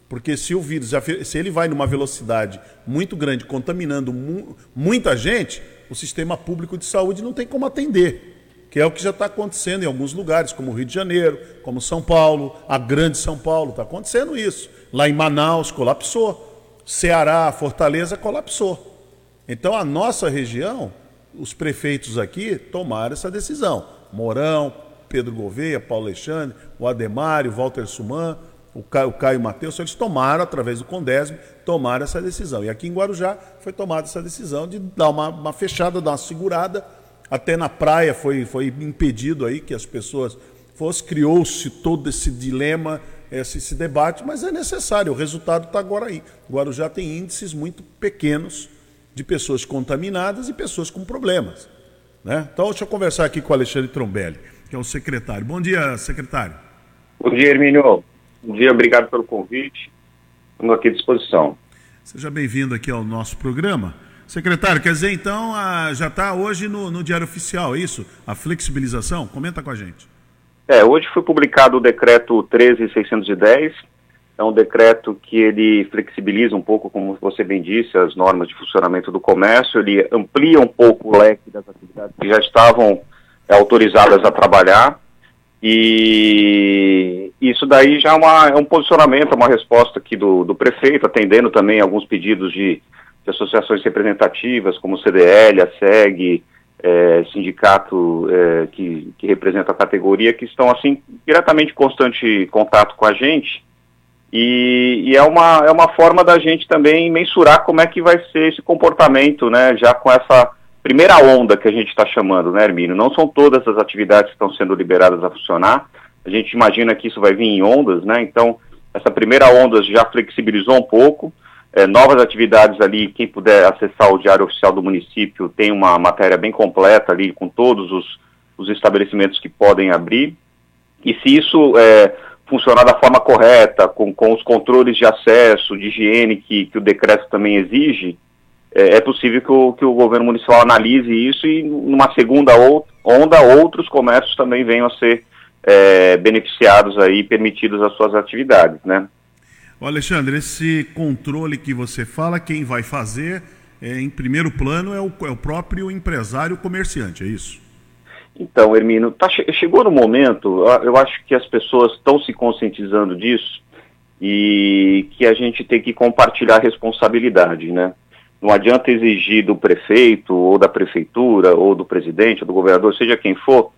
B: Porque se o vírus, se ele vai numa velocidade muito grande, contaminando mu muita gente, o sistema público de saúde não tem como atender. Que é o que já está acontecendo em alguns lugares, como o Rio de Janeiro, como São Paulo, a grande São Paulo, está acontecendo isso. Lá em Manaus colapsou. Ceará, Fortaleza colapsou. Então a nossa região os prefeitos aqui tomaram essa decisão. Mourão, Pedro Gouveia, Paulo Alexandre, o Ademário, Walter Suman, o Caio, o Caio Mateus, eles tomaram, através do Condesme, tomaram essa decisão. E aqui em Guarujá foi tomada essa decisão de dar uma, uma fechada, dar uma segurada. Até na praia foi, foi impedido aí que as pessoas fossem, criou-se todo esse dilema, esse, esse debate, mas é necessário, o resultado está agora aí. Guarujá tem índices muito pequenos de pessoas contaminadas e pessoas com problemas. Né? Então, deixa eu conversar aqui com o Alexandre Trombelli, que é o secretário. Bom dia, secretário.
H: Bom dia, Hermínio. Bom dia, obrigado pelo convite. Estou aqui à disposição.
B: Seja bem-vindo aqui ao nosso programa. Secretário, quer dizer então, a, já está hoje no, no, Diário Oficial, é isso? A flexibilização? Comenta com a gente.
H: É, hoje foi publicado o decreto 13610, é um decreto que ele flexibiliza um pouco, como você bem disse, as normas de funcionamento do comércio, ele amplia um pouco o leque das atividades que já estavam é, autorizadas a trabalhar, e isso daí já é, uma, é um posicionamento, uma resposta aqui do, do prefeito, atendendo também alguns pedidos de, de associações representativas, como o CDL, a SEG, é, sindicato é, que, que representa a categoria, que estão assim diretamente em constante contato com a gente. E, e, é, uma, é uma forma da gente também mensurar como é que vai ser esse comportamento, né, já com essa primeira onda que a gente está chamando, né, Hermínio? Não são todas as atividades que estão sendo liberadas a funcionar. A gente imagina que isso vai vir em ondas, né? Então, essa primeira onda já flexibilizou um pouco. É, novas atividades ali, quem puder acessar o Diário Oficial do município tem uma matéria bem completa ali com todos os, os estabelecimentos que podem abrir. E se isso é, funcionar da forma correta, com, com os controles de acesso, de higiene que, que o decreto também exige, é, é, possível que o, que o governo municipal analise isso e numa segunda onda outros comércios também venham a ser é, beneficiados aí, permitidos as suas atividades, né?
B: Ô Alexandre, esse controle que você fala, quem vai fazer, é, em primeiro plano, é o, é o próprio empresário comerciante, é isso?
H: Então, Hermino, tá, chegou no momento, eu acho que as pessoas estão se conscientizando disso e que a gente tem que compartilhar responsabilidade, né? Não adianta exigir do prefeito, ou da prefeitura, ou do presidente, ou do governador, seja quem for,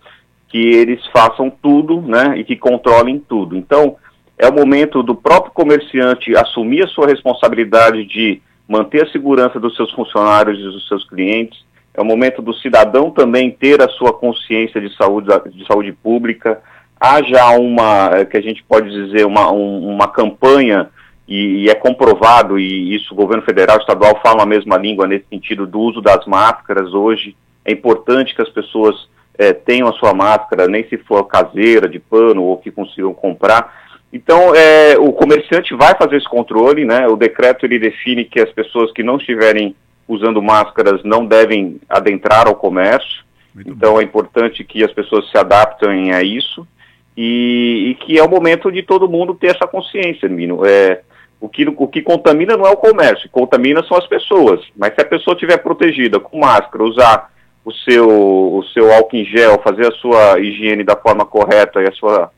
H: que eles façam tudo, né, e que controlem tudo. Então, é o momento do próprio comerciante assumir a sua responsabilidade de manter a segurança dos seus funcionários e dos seus clientes. É o momento do cidadão também ter a sua consciência de saúde, de saúde pública. Há já uma, que a gente pode dizer, uma, um, uma campanha e, e, é comprovado, e isso o governo federal e estadual falam a mesma língua nesse sentido do uso das máscaras hoje. É importante que as pessoas é, tenham a sua máscara, nem se for caseira, de pano, ou que consigam comprar. Então, é, o comerciante vai fazer esse controle, né? O decreto ele define que as pessoas que não estiverem usando máscaras não devem adentrar ao comércio. Muito então, bom. é importante que as pessoas se adaptem a isso e, e, que é o momento de todo mundo ter essa consciência, Mino. É, o que, o que contamina não é o comércio, contamina são as pessoas. Mas se a pessoa estiver protegida com máscara, usar o seu, o seu álcool em gel, fazer a sua higiene da forma correta e a sua,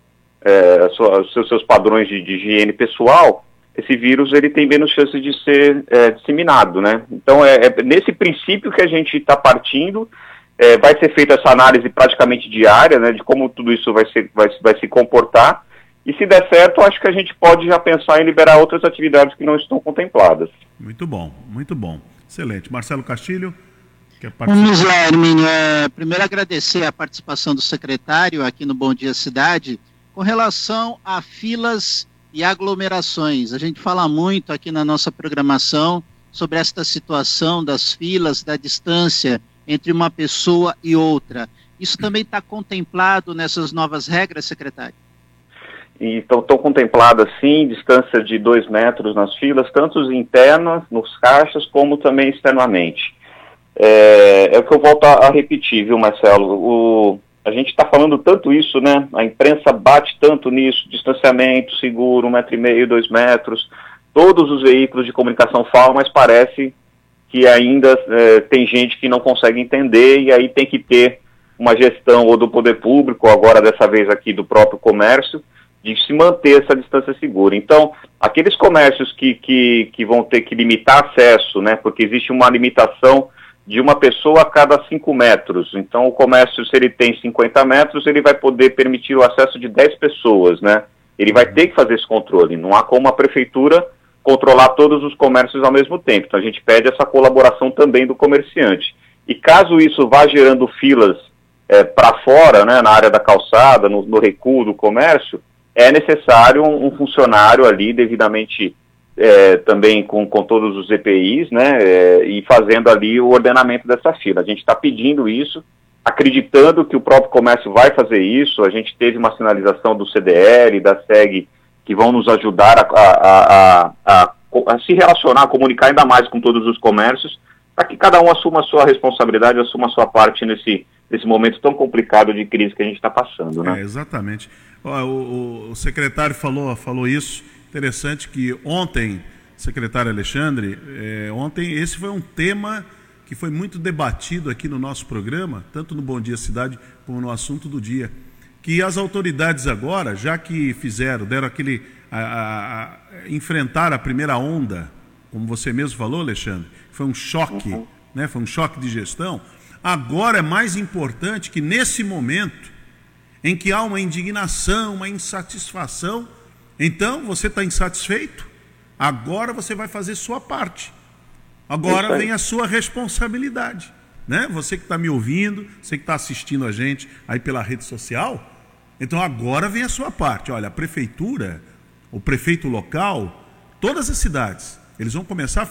H: é, a sua, os seus, padrões de, de, higiene pessoal, esse vírus ele tem menos chance de ser é, disseminado, né? Então é, é, nesse princípio que a gente está partindo. É, vai ser feita essa análise praticamente diária, né, de como tudo isso vai, ser, vai, vai se comportar e se der certo, acho que a gente pode já pensar em liberar outras atividades que não estão contempladas.
B: Muito bom, muito bom. Excelente. Marcelo Castilho.
C: Vamos lá, Hermínio. É, primeiro agradecer a participação do secretário aqui no Bom Dia Cidade com relação a filas e aglomerações. A gente fala muito aqui na nossa programação sobre esta situação das filas, da distância entre uma pessoa e outra. Isso também está contemplado nessas novas regras, secretário?
H: E estão contempladas, sim, distância de dois metros nas filas, tanto internas, nos caixas, como também externamente. É, é o que eu volto a, a repetir, viu, Marcelo? O, a gente está falando tanto isso, né? A imprensa bate tanto nisso, distanciamento seguro, um metro e meio, dois metros. Todos os veículos de comunicação falam, mas parece que ainda é, tem gente que não consegue entender e aí tem que ter uma gestão ou do poder público, ou agora dessa vez aqui do próprio comércio, de se manter essa distância segura. Então, aqueles comércios que, que, que vão ter que limitar acesso, né, porque existe uma limitação de uma pessoa a cada 5 metros. Então, o comércio, se ele tem 50 metros, ele vai poder permitir o acesso de 10 pessoas, né? Ele vai ter que fazer esse controle. Não há como a prefeitura controlar todos os comércios ao mesmo tempo. Então, a gente pede essa colaboração também do comerciante. E caso isso vá gerando filas é, para fora, né, na área da calçada, no, no recuo do comércio, é necessário um, um funcionário ali devidamente é, também com, com todos os EPIs, né, é, e fazendo ali o ordenamento dessa fila. A gente está pedindo isso, acreditando que o próprio comércio vai fazer isso. A gente teve uma sinalização do CDL, da SEG, que vão nos ajudar a, a, a, a, se relacionar, a comunicar ainda mais com todos os comércios, para que cada um assuma a sua responsabilidade, assuma a sua parte nesse, nesse momento tão complicado de crise que a gente está passando. Né?
B: É, exatamente. O, o, secretário falou, falou isso. Interessante que ontem, secretário Alexandre, é, ontem esse foi um tema que foi muito debatido aqui no nosso programa, tanto no Bom Dia Cidade como no assunto do dia, que as autoridades agora, já que fizeram, deram aquele a, a, a, enfrentar a primeira onda, como você mesmo falou, Alexandre, foi um choque, uhum. né? Foi um choque de gestão. Agora é mais importante que nesse momento em que há uma indignação, uma insatisfação, então você está insatisfeito, agora você vai fazer sua parte. Agora vem a sua responsabilidade. Né? Você que está me ouvindo, você que está assistindo a gente aí pela rede social, então agora vem a sua parte. Olha, a prefeitura, o prefeito local, todas as cidades, eles vão começar a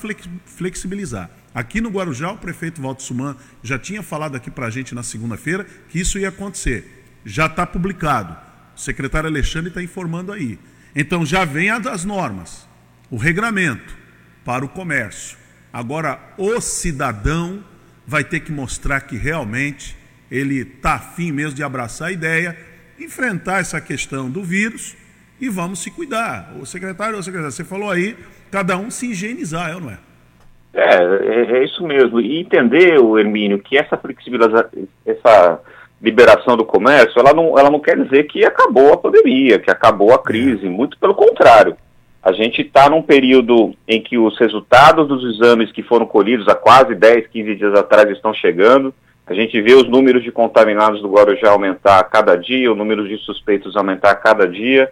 B: flexibilizar. Aqui no Guarujá, o prefeito Walter Suman já tinha falado aqui para a gente na segunda-feira que isso ia acontecer. Já está publicado. O secretário Alexandre está informando aí. Então já vem as normas, o regramento para o comércio. Agora, o cidadão vai ter que mostrar que realmente ele está afim mesmo de abraçar a ideia, enfrentar essa questão do vírus e vamos se cuidar. O secretário, o secretário, você falou aí, cada um se higienizar, é não é?
H: É, é, é isso mesmo. E entender, o Hermínio, que essa flexibilização, essa liberação do comércio, ela não, ela não quer dizer que acabou a pandemia, que acabou a crise, é. muito pelo contrário. A gente está num período em que os resultados dos exames que foram colhidos há quase 10, 15 dias atrás estão chegando. A gente vê os números de contaminados do Guarujá aumentar a cada dia, o número de suspeitos aumentar a cada dia.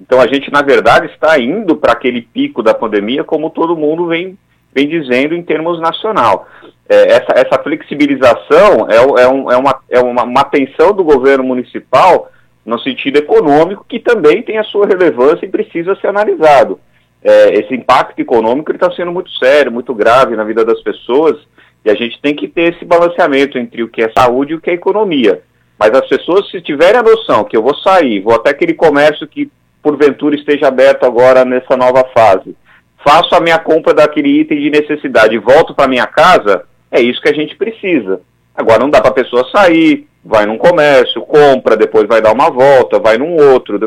H: Então a gente, na verdade, está indo para aquele pico da pandemia, como todo mundo vem, vem dizendo em termos nacional. É, essa, essa flexibilização é, é, um, é, uma, é uma, uma atenção do governo municipal no sentido econômico, que também tem a sua relevância e precisa ser analisado. É, esse impacto econômico está sendo muito sério, muito grave na vida das pessoas, e a gente tem que ter esse balanceamento entre o que é saúde e o que é economia. Mas as pessoas, se tiverem a noção que eu vou sair, vou até aquele comércio que porventura esteja aberto agora nessa nova fase, faço a minha compra daquele item de necessidade e volto para minha casa, é isso que a gente precisa. Agora não dá para a pessoa sair, vai num comércio, compra, depois vai dar uma volta, vai num outro.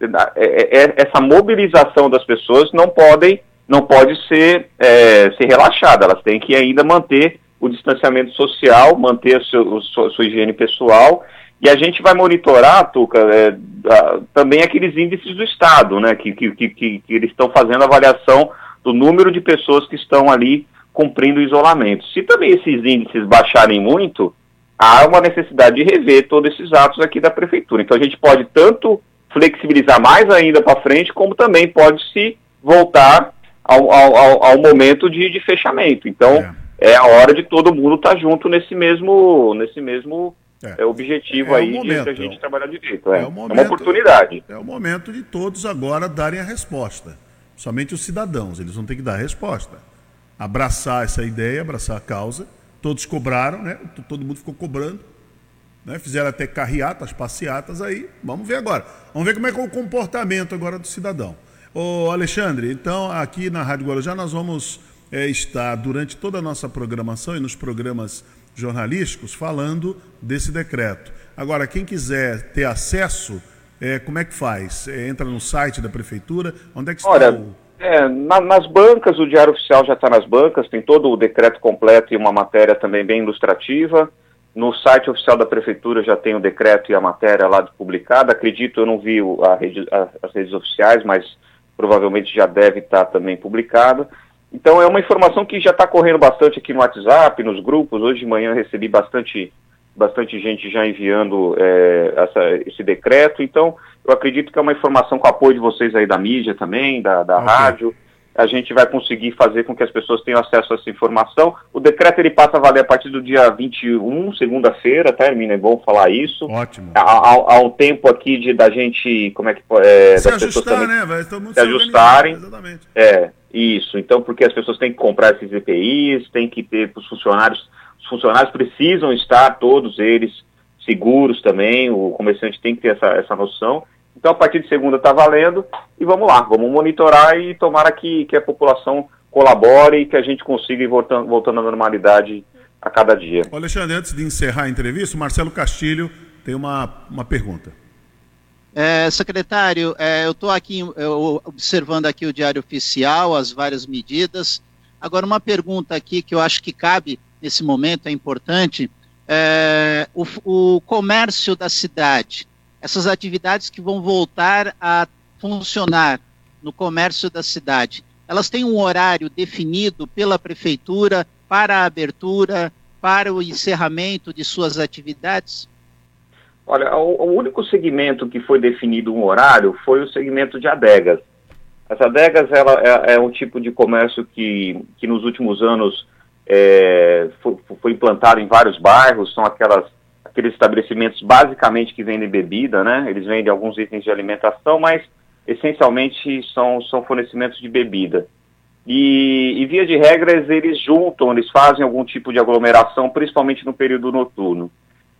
H: É, é, é, essa mobilização das pessoas não podem, não pode ser, é, ser relaxada, elas têm que ainda manter o distanciamento social, manter a, seu, a sua higiene pessoal, e a gente vai monitorar, Tuca, é, a, também aqueles índices do Estado, né, que, que, que, que eles estão fazendo avaliação do número de pessoas que estão ali cumprindo o isolamento. Se também esses índices baixarem muito, há uma necessidade de rever todos esses atos aqui da prefeitura. Então a gente pode tanto flexibilizar mais ainda para frente, como também pode se voltar ao, ao, ao momento de, de, fechamento. Então é. é. a hora de todo mundo estar tá junto nesse mesmo, nesse mesmo é. é objetivo é aí momento, de a gente trabalhar direito. É, momento, é uma oportunidade.
B: É o momento de todos agora darem a resposta. Somente os cidadãos, eles vão ter que dar a resposta. Abraçar essa ideia, abraçar a causa Todos cobraram, né? Todo mundo ficou cobrando. Né? Fizeram até carreatas, passeatas aí. Vamos ver agora. Vamos ver como é que é o comportamento agora do cidadão. Ô Alexandre, então aqui na Rádio Guarujá nós vamos é, estar durante toda a nossa programação e nos programas jornalísticos falando desse decreto. Agora, quem quiser ter acesso, é, como é que faz? É, entra no site da prefeitura? Onde é que está
H: Olha, o... É, na, nas bancas, o Diário Oficial já está nas bancas, tem todo o decreto completo e uma matéria também bem ilustrativa. No site oficial da Prefeitura já tem o decreto e a matéria lá publicada. Acredito, eu não vi rede, a, as redes oficiais, mas provavelmente já deve estar tá também publicada. Então é uma informação que já está correndo bastante aqui no WhatsApp, nos grupos. Hoje de manhã recebi bastante, bastante gente já enviando é, essa, esse decreto. Então eu acredito que é uma informação com apoio de vocês aí da mídia também, da, da okay. rádio. A gente vai conseguir fazer com que as pessoas tenham acesso a essa informação. O decreto ele passa a valer a partir do dia 21, segunda-feira, tá, Hermina? É bom falar isso.
B: Ótimo.
H: Há, há, um tempo aqui de, da gente, como é que é,
B: se ajustar, né? Vai,
H: se ajustarem. Exatamente. É, isso. Então, porque as pessoas têm que comprar esses EPIs, tem que ter os funcionários, os funcionários precisam estar, todos eles, seguros também, o comerciante tem que ter essa, essa noção. Então, a partir de segunda está valendo e vamos lá, vamos monitorar e tomara que, que a população colabore e que a gente consiga ir voltando, voltando à normalidade a cada dia.
B: Alexandre, antes de encerrar a entrevista, o Marcelo Castilho tem uma, uma pergunta.
C: É, secretário, é, eu estou aqui eu, observando aqui o Diário Oficial, as várias medidas. Agora, uma pergunta aqui que eu acho que cabe nesse momento, é importante. É, o, o comércio da cidade, essas atividades que vão voltar a funcionar no comércio da cidade, elas têm um horário definido pela prefeitura para a abertura, para o encerramento de suas atividades?
H: Olha, o, o, único segmento que foi definido um horário foi o segmento de adegas. As adegas ela, é, é um tipo de comércio que, que nos últimos anos é, foi, foi, implantado em vários bairros, são aquelas, aqueles estabelecimentos basicamente que vendem bebida, né? Eles vendem alguns itens de alimentação, mas essencialmente são, são fornecimentos de bebida. E, e via de regras eles juntam, eles fazem algum tipo de aglomeração, principalmente no período noturno.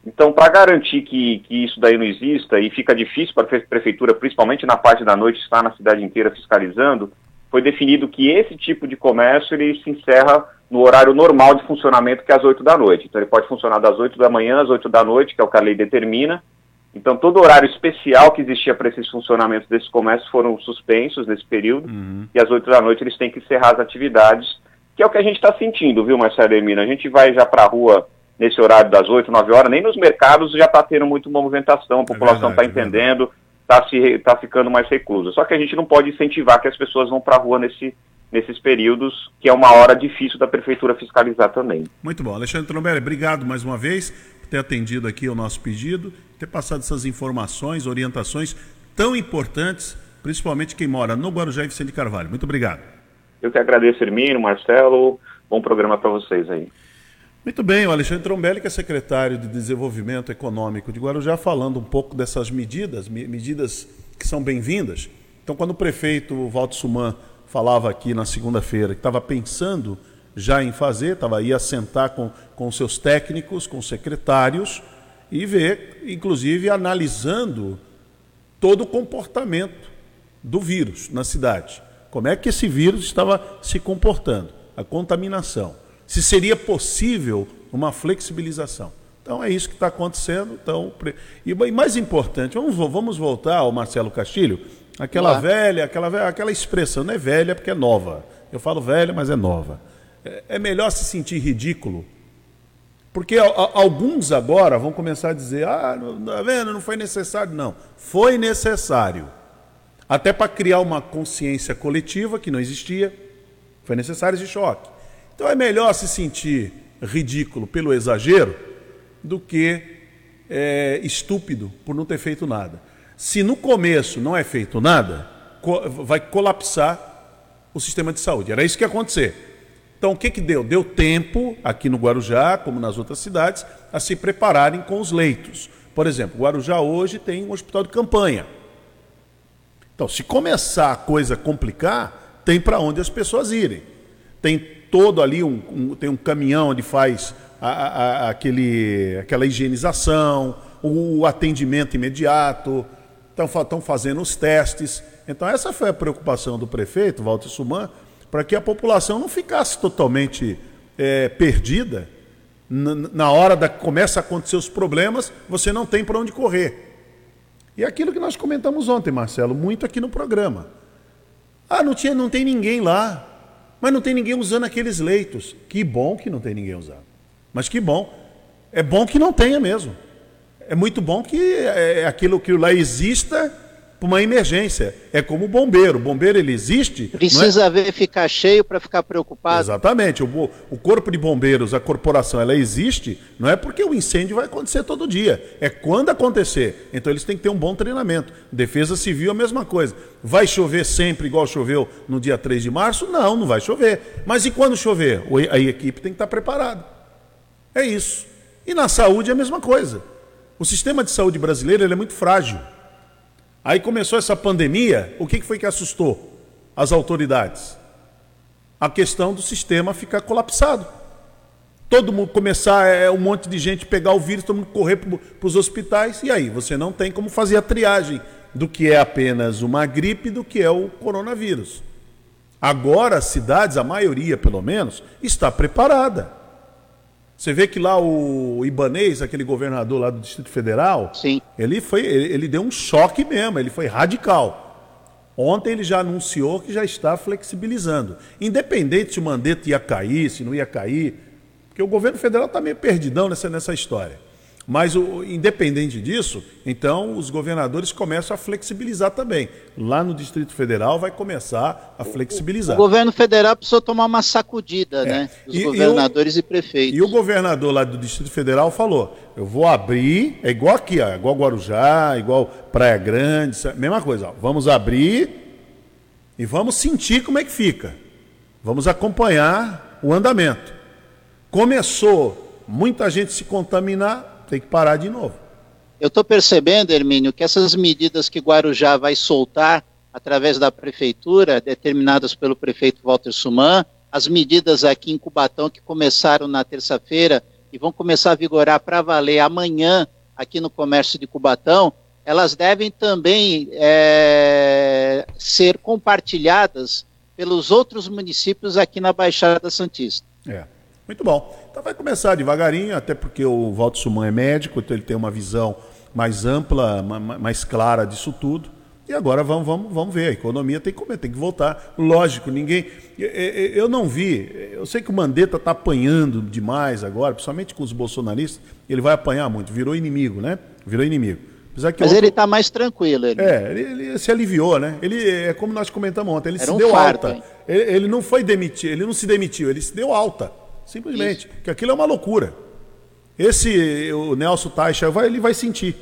H: Então, para garantir que, que isso daí não exista, e fica difícil para a prefeitura, principalmente na parte da noite, estar na cidade inteira fiscalizando, foi definido que esse tipo de comércio ele se encerra no horário normal de funcionamento, que é às 8 da noite. Então, ele pode funcionar das 8 da manhã às 8 da noite, que é o que a lei determina. Então, todo horário especial que existia para esses funcionamentos desses comércios foram suspensos nesse período, uhum. e às 8 da noite eles têm que encerrar as atividades, que é o que a gente está sentindo, viu, Marcelo Emina? A gente vai já para a rua nesse horário das 8, 9 horas, nem nos mercados já está tendo muita movimentação, a é população está é entendendo, está se tá ficando mais reclusa. Só que a gente não pode incentivar que as pessoas vão para a rua nesse, nesses períodos, que é uma hora difícil da prefeitura fiscalizar também.
B: Muito bom. Alexandre Trombelli, obrigado mais uma vez por ter atendido aqui o nosso pedido, ter passado essas informações, orientações tão importantes, principalmente quem mora no Guarujá e Vicente Carvalho. Muito obrigado.
H: Eu que agradeço, Hermínio, Marcelo. Bom programa para vocês aí.
B: Muito bem, o Alexandre Trombelli, que é secretário de Desenvolvimento Econômico de Guarujá, falando um pouco dessas medidas, medidas que são bem-vindas. Então, quando o prefeito Walter Suman falava aqui na segunda-feira que estava pensando já em fazer, estava aí a sentar com, com seus técnicos, com secretários e ver, inclusive, analisando todo o comportamento do vírus na cidade. Como é que esse vírus estava se comportando, a contaminação se seria possível uma flexibilização. Então é isso que está acontecendo. Então, e mais importante, vamos, vamos voltar ao Marcelo Castilho, aquela velha, aquela aquela expressão, não é velha porque é nova. Eu falo velha, mas é nova. É, é melhor se sentir ridículo. Porque alguns agora vão começar a dizer, ah, não, tá vendo, não foi necessário. Não, foi necessário. Até para criar uma consciência coletiva que não existia, foi necessário esse choque. Então é melhor se sentir ridículo pelo exagero do que é, estúpido por não ter feito nada. Se no começo não é feito nada, vai colapsar o sistema de saúde. Era isso que ia acontecer. Então o que, que deu? Deu tempo, aqui no Guarujá, como nas outras cidades, a se prepararem com os leitos. Por exemplo, Guarujá hoje tem um hospital de campanha. Então, se começar a coisa complicar, tem para onde as pessoas irem. Tem todo ali, um, um, tem um caminhão onde faz a, a, aquele, aquela higienização, o atendimento imediato, estão fazendo os testes. Então, essa foi a preocupação do prefeito, Walter Suman, para que a população não ficasse totalmente é, perdida. Na, na hora da começa a acontecer os problemas, você não tem para onde correr. E aquilo que nós comentamos ontem, Marcelo, muito aqui no programa. Ah, não, tinha, não tem ninguém lá. Mas não tem ninguém usando aqueles leitos. Que bom que não tem ninguém usando. Mas que bom. É bom que não tenha mesmo. É muito bom que é, é aquilo que lá exista para uma emergência. É como o bombeiro. O bombeiro ele existe.
C: É? Precisa é... ver ficar cheio para ficar preocupado.
B: Exatamente. O, o corpo de bombeiros, a corporação, ela existe, não é porque o incêndio vai acontecer todo dia. É quando acontecer. Então eles têm que ter um bom treinamento. Defesa civil a mesma coisa. Vai chover sempre igual choveu no dia 3 de março? Não, não vai chover. Mas e quando chover? A equipe tem que estar preparada. É isso. E na saúde é a mesma coisa. O sistema de saúde brasileiro é muito frágil. Aí começou essa pandemia, o que foi que assustou as autoridades? A questão do sistema ficar colapsado. Todo mundo começar, é, um monte de gente pegar o vírus, todo mundo correr para os hospitais, e aí você não tem como fazer a triagem do que é apenas uma gripe do que é o coronavírus. Agora, as cidades, a maioria pelo menos, está preparada. Você vê que lá o Ibanês, aquele governador lá do Distrito Federal,
C: Sim.
B: ele foi, ele, ele deu um choque mesmo, ele foi radical. Ontem ele já anunciou que já está flexibilizando. Independente se o Mandetta ia cair, se não ia cair, porque o governo federal está meio perdidão nessa, nessa história. Mas, o, independente disso, então os governadores começam a flexibilizar também. Lá no Distrito Federal vai começar a flexibilizar.
C: O, o governo federal precisou tomar uma sacudida, é. né? Dos e, governadores e, o, e, prefeitos.
B: E o governador lá do Distrito Federal falou: eu vou abrir, é igual aqui, ó, igual Guarujá, igual Praia Grande, mesma coisa. Ó, vamos abrir e vamos sentir como é que fica. Vamos acompanhar o andamento. Começou muita gente se contaminar, tem que parar de novo.
C: Eu estou percebendo, Hermínio, que essas medidas que Guarujá vai soltar através da prefeitura, determinadas pelo prefeito Walter Suman, as medidas aqui em Cubatão que começaram na terça-feira e vão começar a vigorar para valer amanhã aqui no comércio de Cubatão, elas devem também é, ser compartilhadas pelos outros municípios aqui na Baixada Santista.
B: É, muito bom. Então vai começar devagarinho, até porque o Walter Suman é médico, então ele tem uma visão mais ampla, mais clara disso tudo. E agora vamos, vamos, vamos ver, a economia tem que comer, tem que voltar. Lógico, ninguém. Eu não vi, eu sei que o Mandetta está apanhando demais agora, principalmente com os bolsonaristas, ele vai apanhar muito, virou inimigo, né? Virou inimigo.
C: Mas outro... ele está mais tranquilo. Ele...
B: É, ele, ele, se aliviou, né? Ele, é como nós comentamos ontem, ele Era se um deu alta. Ele, ele, não foi demitir, ele não se demitiu, ele se deu alta. Simplesmente. Isso. Que aquilo é uma loucura. Esse, o Nelson Taixa, vai, ele vai sentir.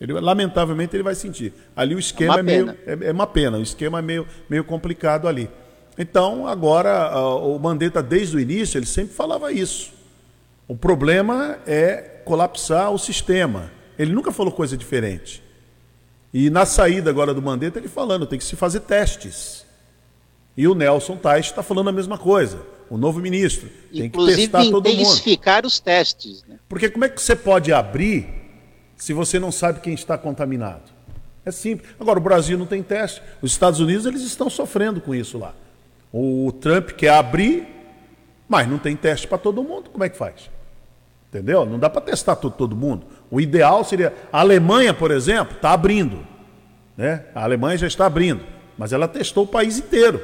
B: Ele, lamentavelmente ele vai sentir. Ali o esquema é, é meio. É, é, uma pena, o esquema é meio, meio complicado ali. Então, agora, o Mandetta, desde o início, ele sempre falava isso. O problema é colapsar o sistema. Ele nunca falou coisa diferente. E na saída agora do Mandetta, ele falando, tem que se fazer testes. E o Nelson Tais está falando a mesma coisa o novo ministro. Tem que testar todo
C: mundo. os testes. Né?
B: Porque como é que você pode abrir se você não sabe quem está contaminado? É simples. Agora, o Brasil não tem teste. Os Estados Unidos eles estão sofrendo com isso lá. O Trump quer abrir, mas não tem teste para todo mundo. Como é que faz? Entendeu? Não dá para testar todo, todo mundo. O ideal seria. A Alemanha, por exemplo, está abrindo. Né? A Alemanha já está abrindo. Mas ela testou o país inteiro.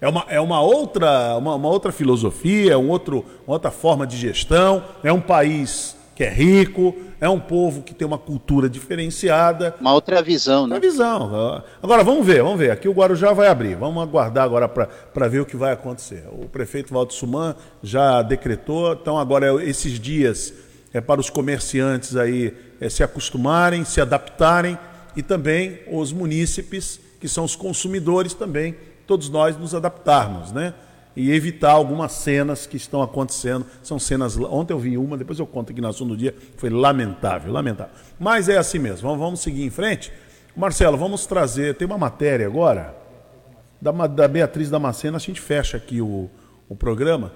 B: É uma, é uma, outra, uma, uma outra filosofia, é um outro, uma outra forma de gestão. É um país que é rico, é um povo que tem uma cultura diferenciada.
C: Uma outra visão, né?
B: Uma visão. Agora, vamos ver, vamos ver. Aqui o Guarujá vai abrir. Vamos aguardar agora para ver o que vai acontecer. O prefeito Valdo Suman já decretou, então agora esses dias é para os comerciantes aí é, se acostumarem, se adaptarem e também os munícipes, que são os consumidores também, todos nós nos adaptarmos, né? E evitar algumas cenas que estão acontecendo. São cenas. Ontem eu vi uma, depois eu conto aqui na assunto do dia. Foi lamentável, lamentável. Mas é assim mesmo. Vamos, vamos seguir em frente. Marcelo, vamos trazer. Tem uma matéria agora da, da Beatriz Damasceno. A gente fecha aqui o, o programa.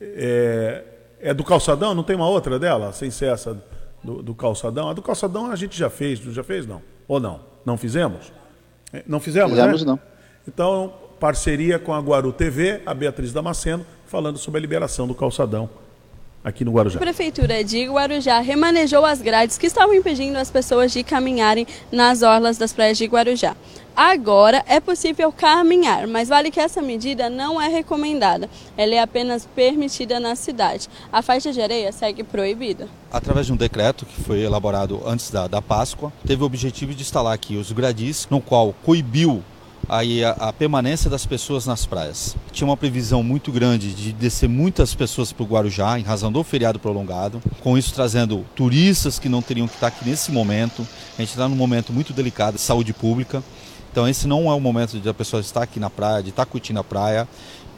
B: É, é do calçadão? Não tem uma outra dela? Sem ser essa do, do calçadão? A do calçadão a gente já fez. Já fez, não? Ou não? Não fizemos? É, não fizemos,
C: Fizemos,
B: né?
C: não.
B: Então, parceria com a Guaru TV, a Beatriz Damasceno, falando sobre a liberação do calçadão aqui no Guarujá.
I: A Prefeitura de Guarujá remanejou as grades que estavam impedindo as pessoas de caminharem nas orlas das praias de Guarujá. Agora é possível caminhar, mas vale que essa medida não é recomendada. Ela é apenas permitida na cidade. A faixa de areia segue proibida.
J: Através de um decreto que foi elaborado antes da, da Páscoa, teve o objetivo de instalar aqui os gradis, no qual coibiu aí a, a, permanência das pessoas nas praias. Tinha uma previsão muito grande de descer muitas pessoas para o Guarujá em razão do feriado prolongado, com isso trazendo turistas que não teriam que estar aqui nesse momento. A gente está num momento muito delicado de saúde pública, então esse não é o momento de a pessoa estar aqui na praia, de estar curtindo a praia.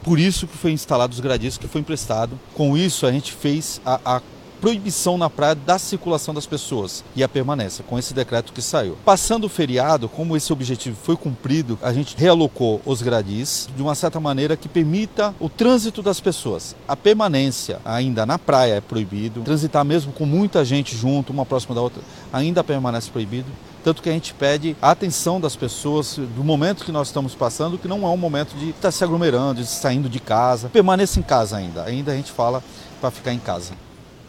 J: Por isso que foi instalado os gradis que foi emprestado. Com isso a gente fez a, a proibição na praia da circulação das pessoas e a permanência, com esse decreto que saiu. Passando o feriado, como esse objetivo foi cumprido, a gente realocou os gradis de uma certa maneira que permita o trânsito das pessoas. A permanência ainda na praia é proibido, transitar mesmo com muita gente junto, uma próxima da outra, ainda permanece proibido. Tanto que a gente pede a atenção das pessoas do momento que nós estamos passando, que não é um momento de estar se aglomerando, de saindo de casa. Permaneça em casa ainda. Ainda a gente fala para ficar em casa.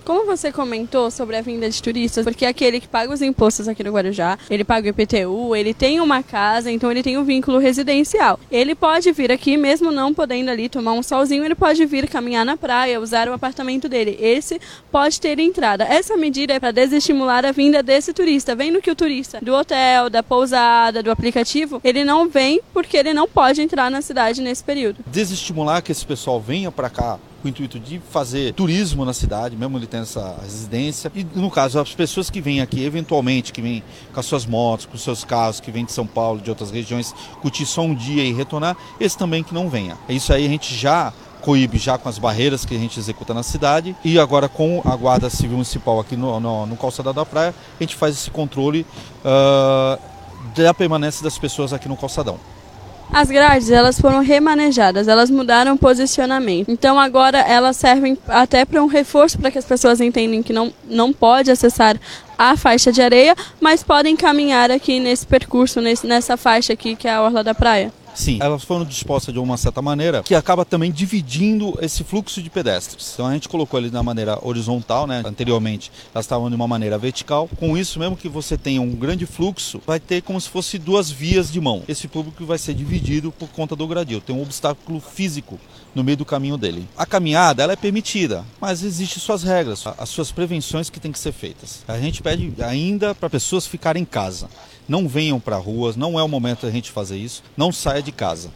I: Como você comentou sobre a vinda de turistas, porque aquele que paga os impostos aqui no Guarujá, ele paga o IPTU, ele tem uma casa, então ele tem um vínculo residencial. Ele pode vir aqui, mesmo não podendo ali tomar um solzinho, ele pode vir caminhar na praia, usar o apartamento dele. Esse pode ter entrada. Essa medida é para desestimular a vinda desse turista. Vendo que o turista do hotel, da pousada, do aplicativo, ele não vem porque ele não pode entrar na cidade nesse período.
J: Desestimular que esse pessoal venha para cá com o intuito de fazer turismo na cidade, mesmo ele tendo essa residência. E no caso, as pessoas que vêm aqui, eventualmente, que vêm com as suas motos, com os seus carros, que vêm de São Paulo, de outras regiões, curtir só um dia e retornar, esse também que não venha. É isso aí a gente já coíbe já com as barreiras que a gente executa na cidade e agora com a Guarda Civil Municipal aqui no, no, no da Praia, a gente faz esse controle uh, da permanência das pessoas aqui no calçadão.
I: As grades elas foram remanejadas, elas mudaram posicionamento. Então agora elas servem até para um reforço para que as pessoas entendam que não, não pode acessar a faixa de areia, mas podem caminhar aqui nesse percurso, nesse, nessa faixa aqui que é a orla da praia.
J: Sim, elas foram dispostas de uma certa maneira que acaba também dividindo esse fluxo de pedestres. Então a gente colocou ele na maneira horizontal, né? Anteriormente elas estavam de uma maneira vertical. Com isso, mesmo que você tenha um grande fluxo, vai ter como se fosse duas vias de mão. Esse público vai ser dividido por conta do gradil. Tem um obstáculo físico no meio do caminho dele. A caminhada ela é permitida, mas existem suas regras, as suas prevenções que têm que ser feitas. A gente pede ainda para pessoas ficarem em casa. Não venham para ruas, não é o momento da gente fazer isso. Não saia de casa.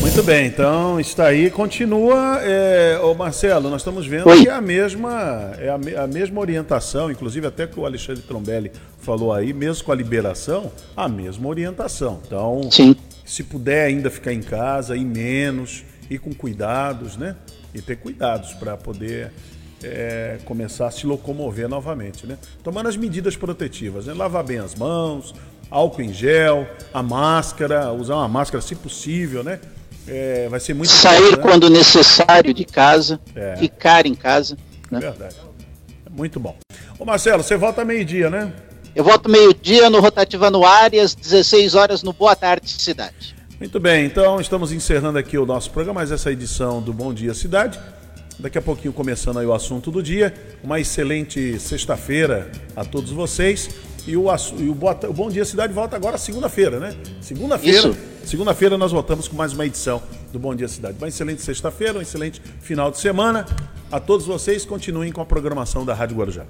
B: Muito bem, então está aí, continua, é, ô Marcelo, nós estamos vendo Oi. que é a mesma, é a, a, mesma orientação, inclusive até que o Alexandre Trombelli falou aí, mesmo com a liberação, a mesma orientação. Então, Sim. se puder ainda ficar em casa, ir menos, ir com cuidados, né? E ter cuidados para poder é, começar a se locomover novamente, né? Tomando as medidas protetivas, né? Lavar bem as mãos, álcool em gel, a máscara, usar uma máscara se possível, né?
C: É, vai ser muito Sair quando necessário de casa, é. ficar em casa. Né?
B: Verdade. Muito bom. Ô Marcelo, você volta meio-dia, né?
C: Eu volto meio-dia no Rotativa no às 16 horas no Boa Tarde Cidade.
B: Muito bem, então estamos encerrando aqui o nosso programa, mais essa edição do Bom Dia Cidade. Daqui a pouquinho começando aí o assunto do dia. Uma excelente sexta-feira a todos vocês. E o, e o, Boa, o Bom Dia Cidade volta agora segunda-feira, né? Segunda-feira. Segunda-feira nós voltamos com mais uma edição do Bom Dia Cidade. Uma excelente sexta-feira, um excelente final de semana. A todos vocês, continuem com a programação da Rádio Guarujá.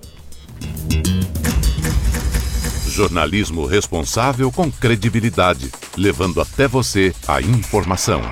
A: Jornalismo responsável com credibilidade, levando até você a informação.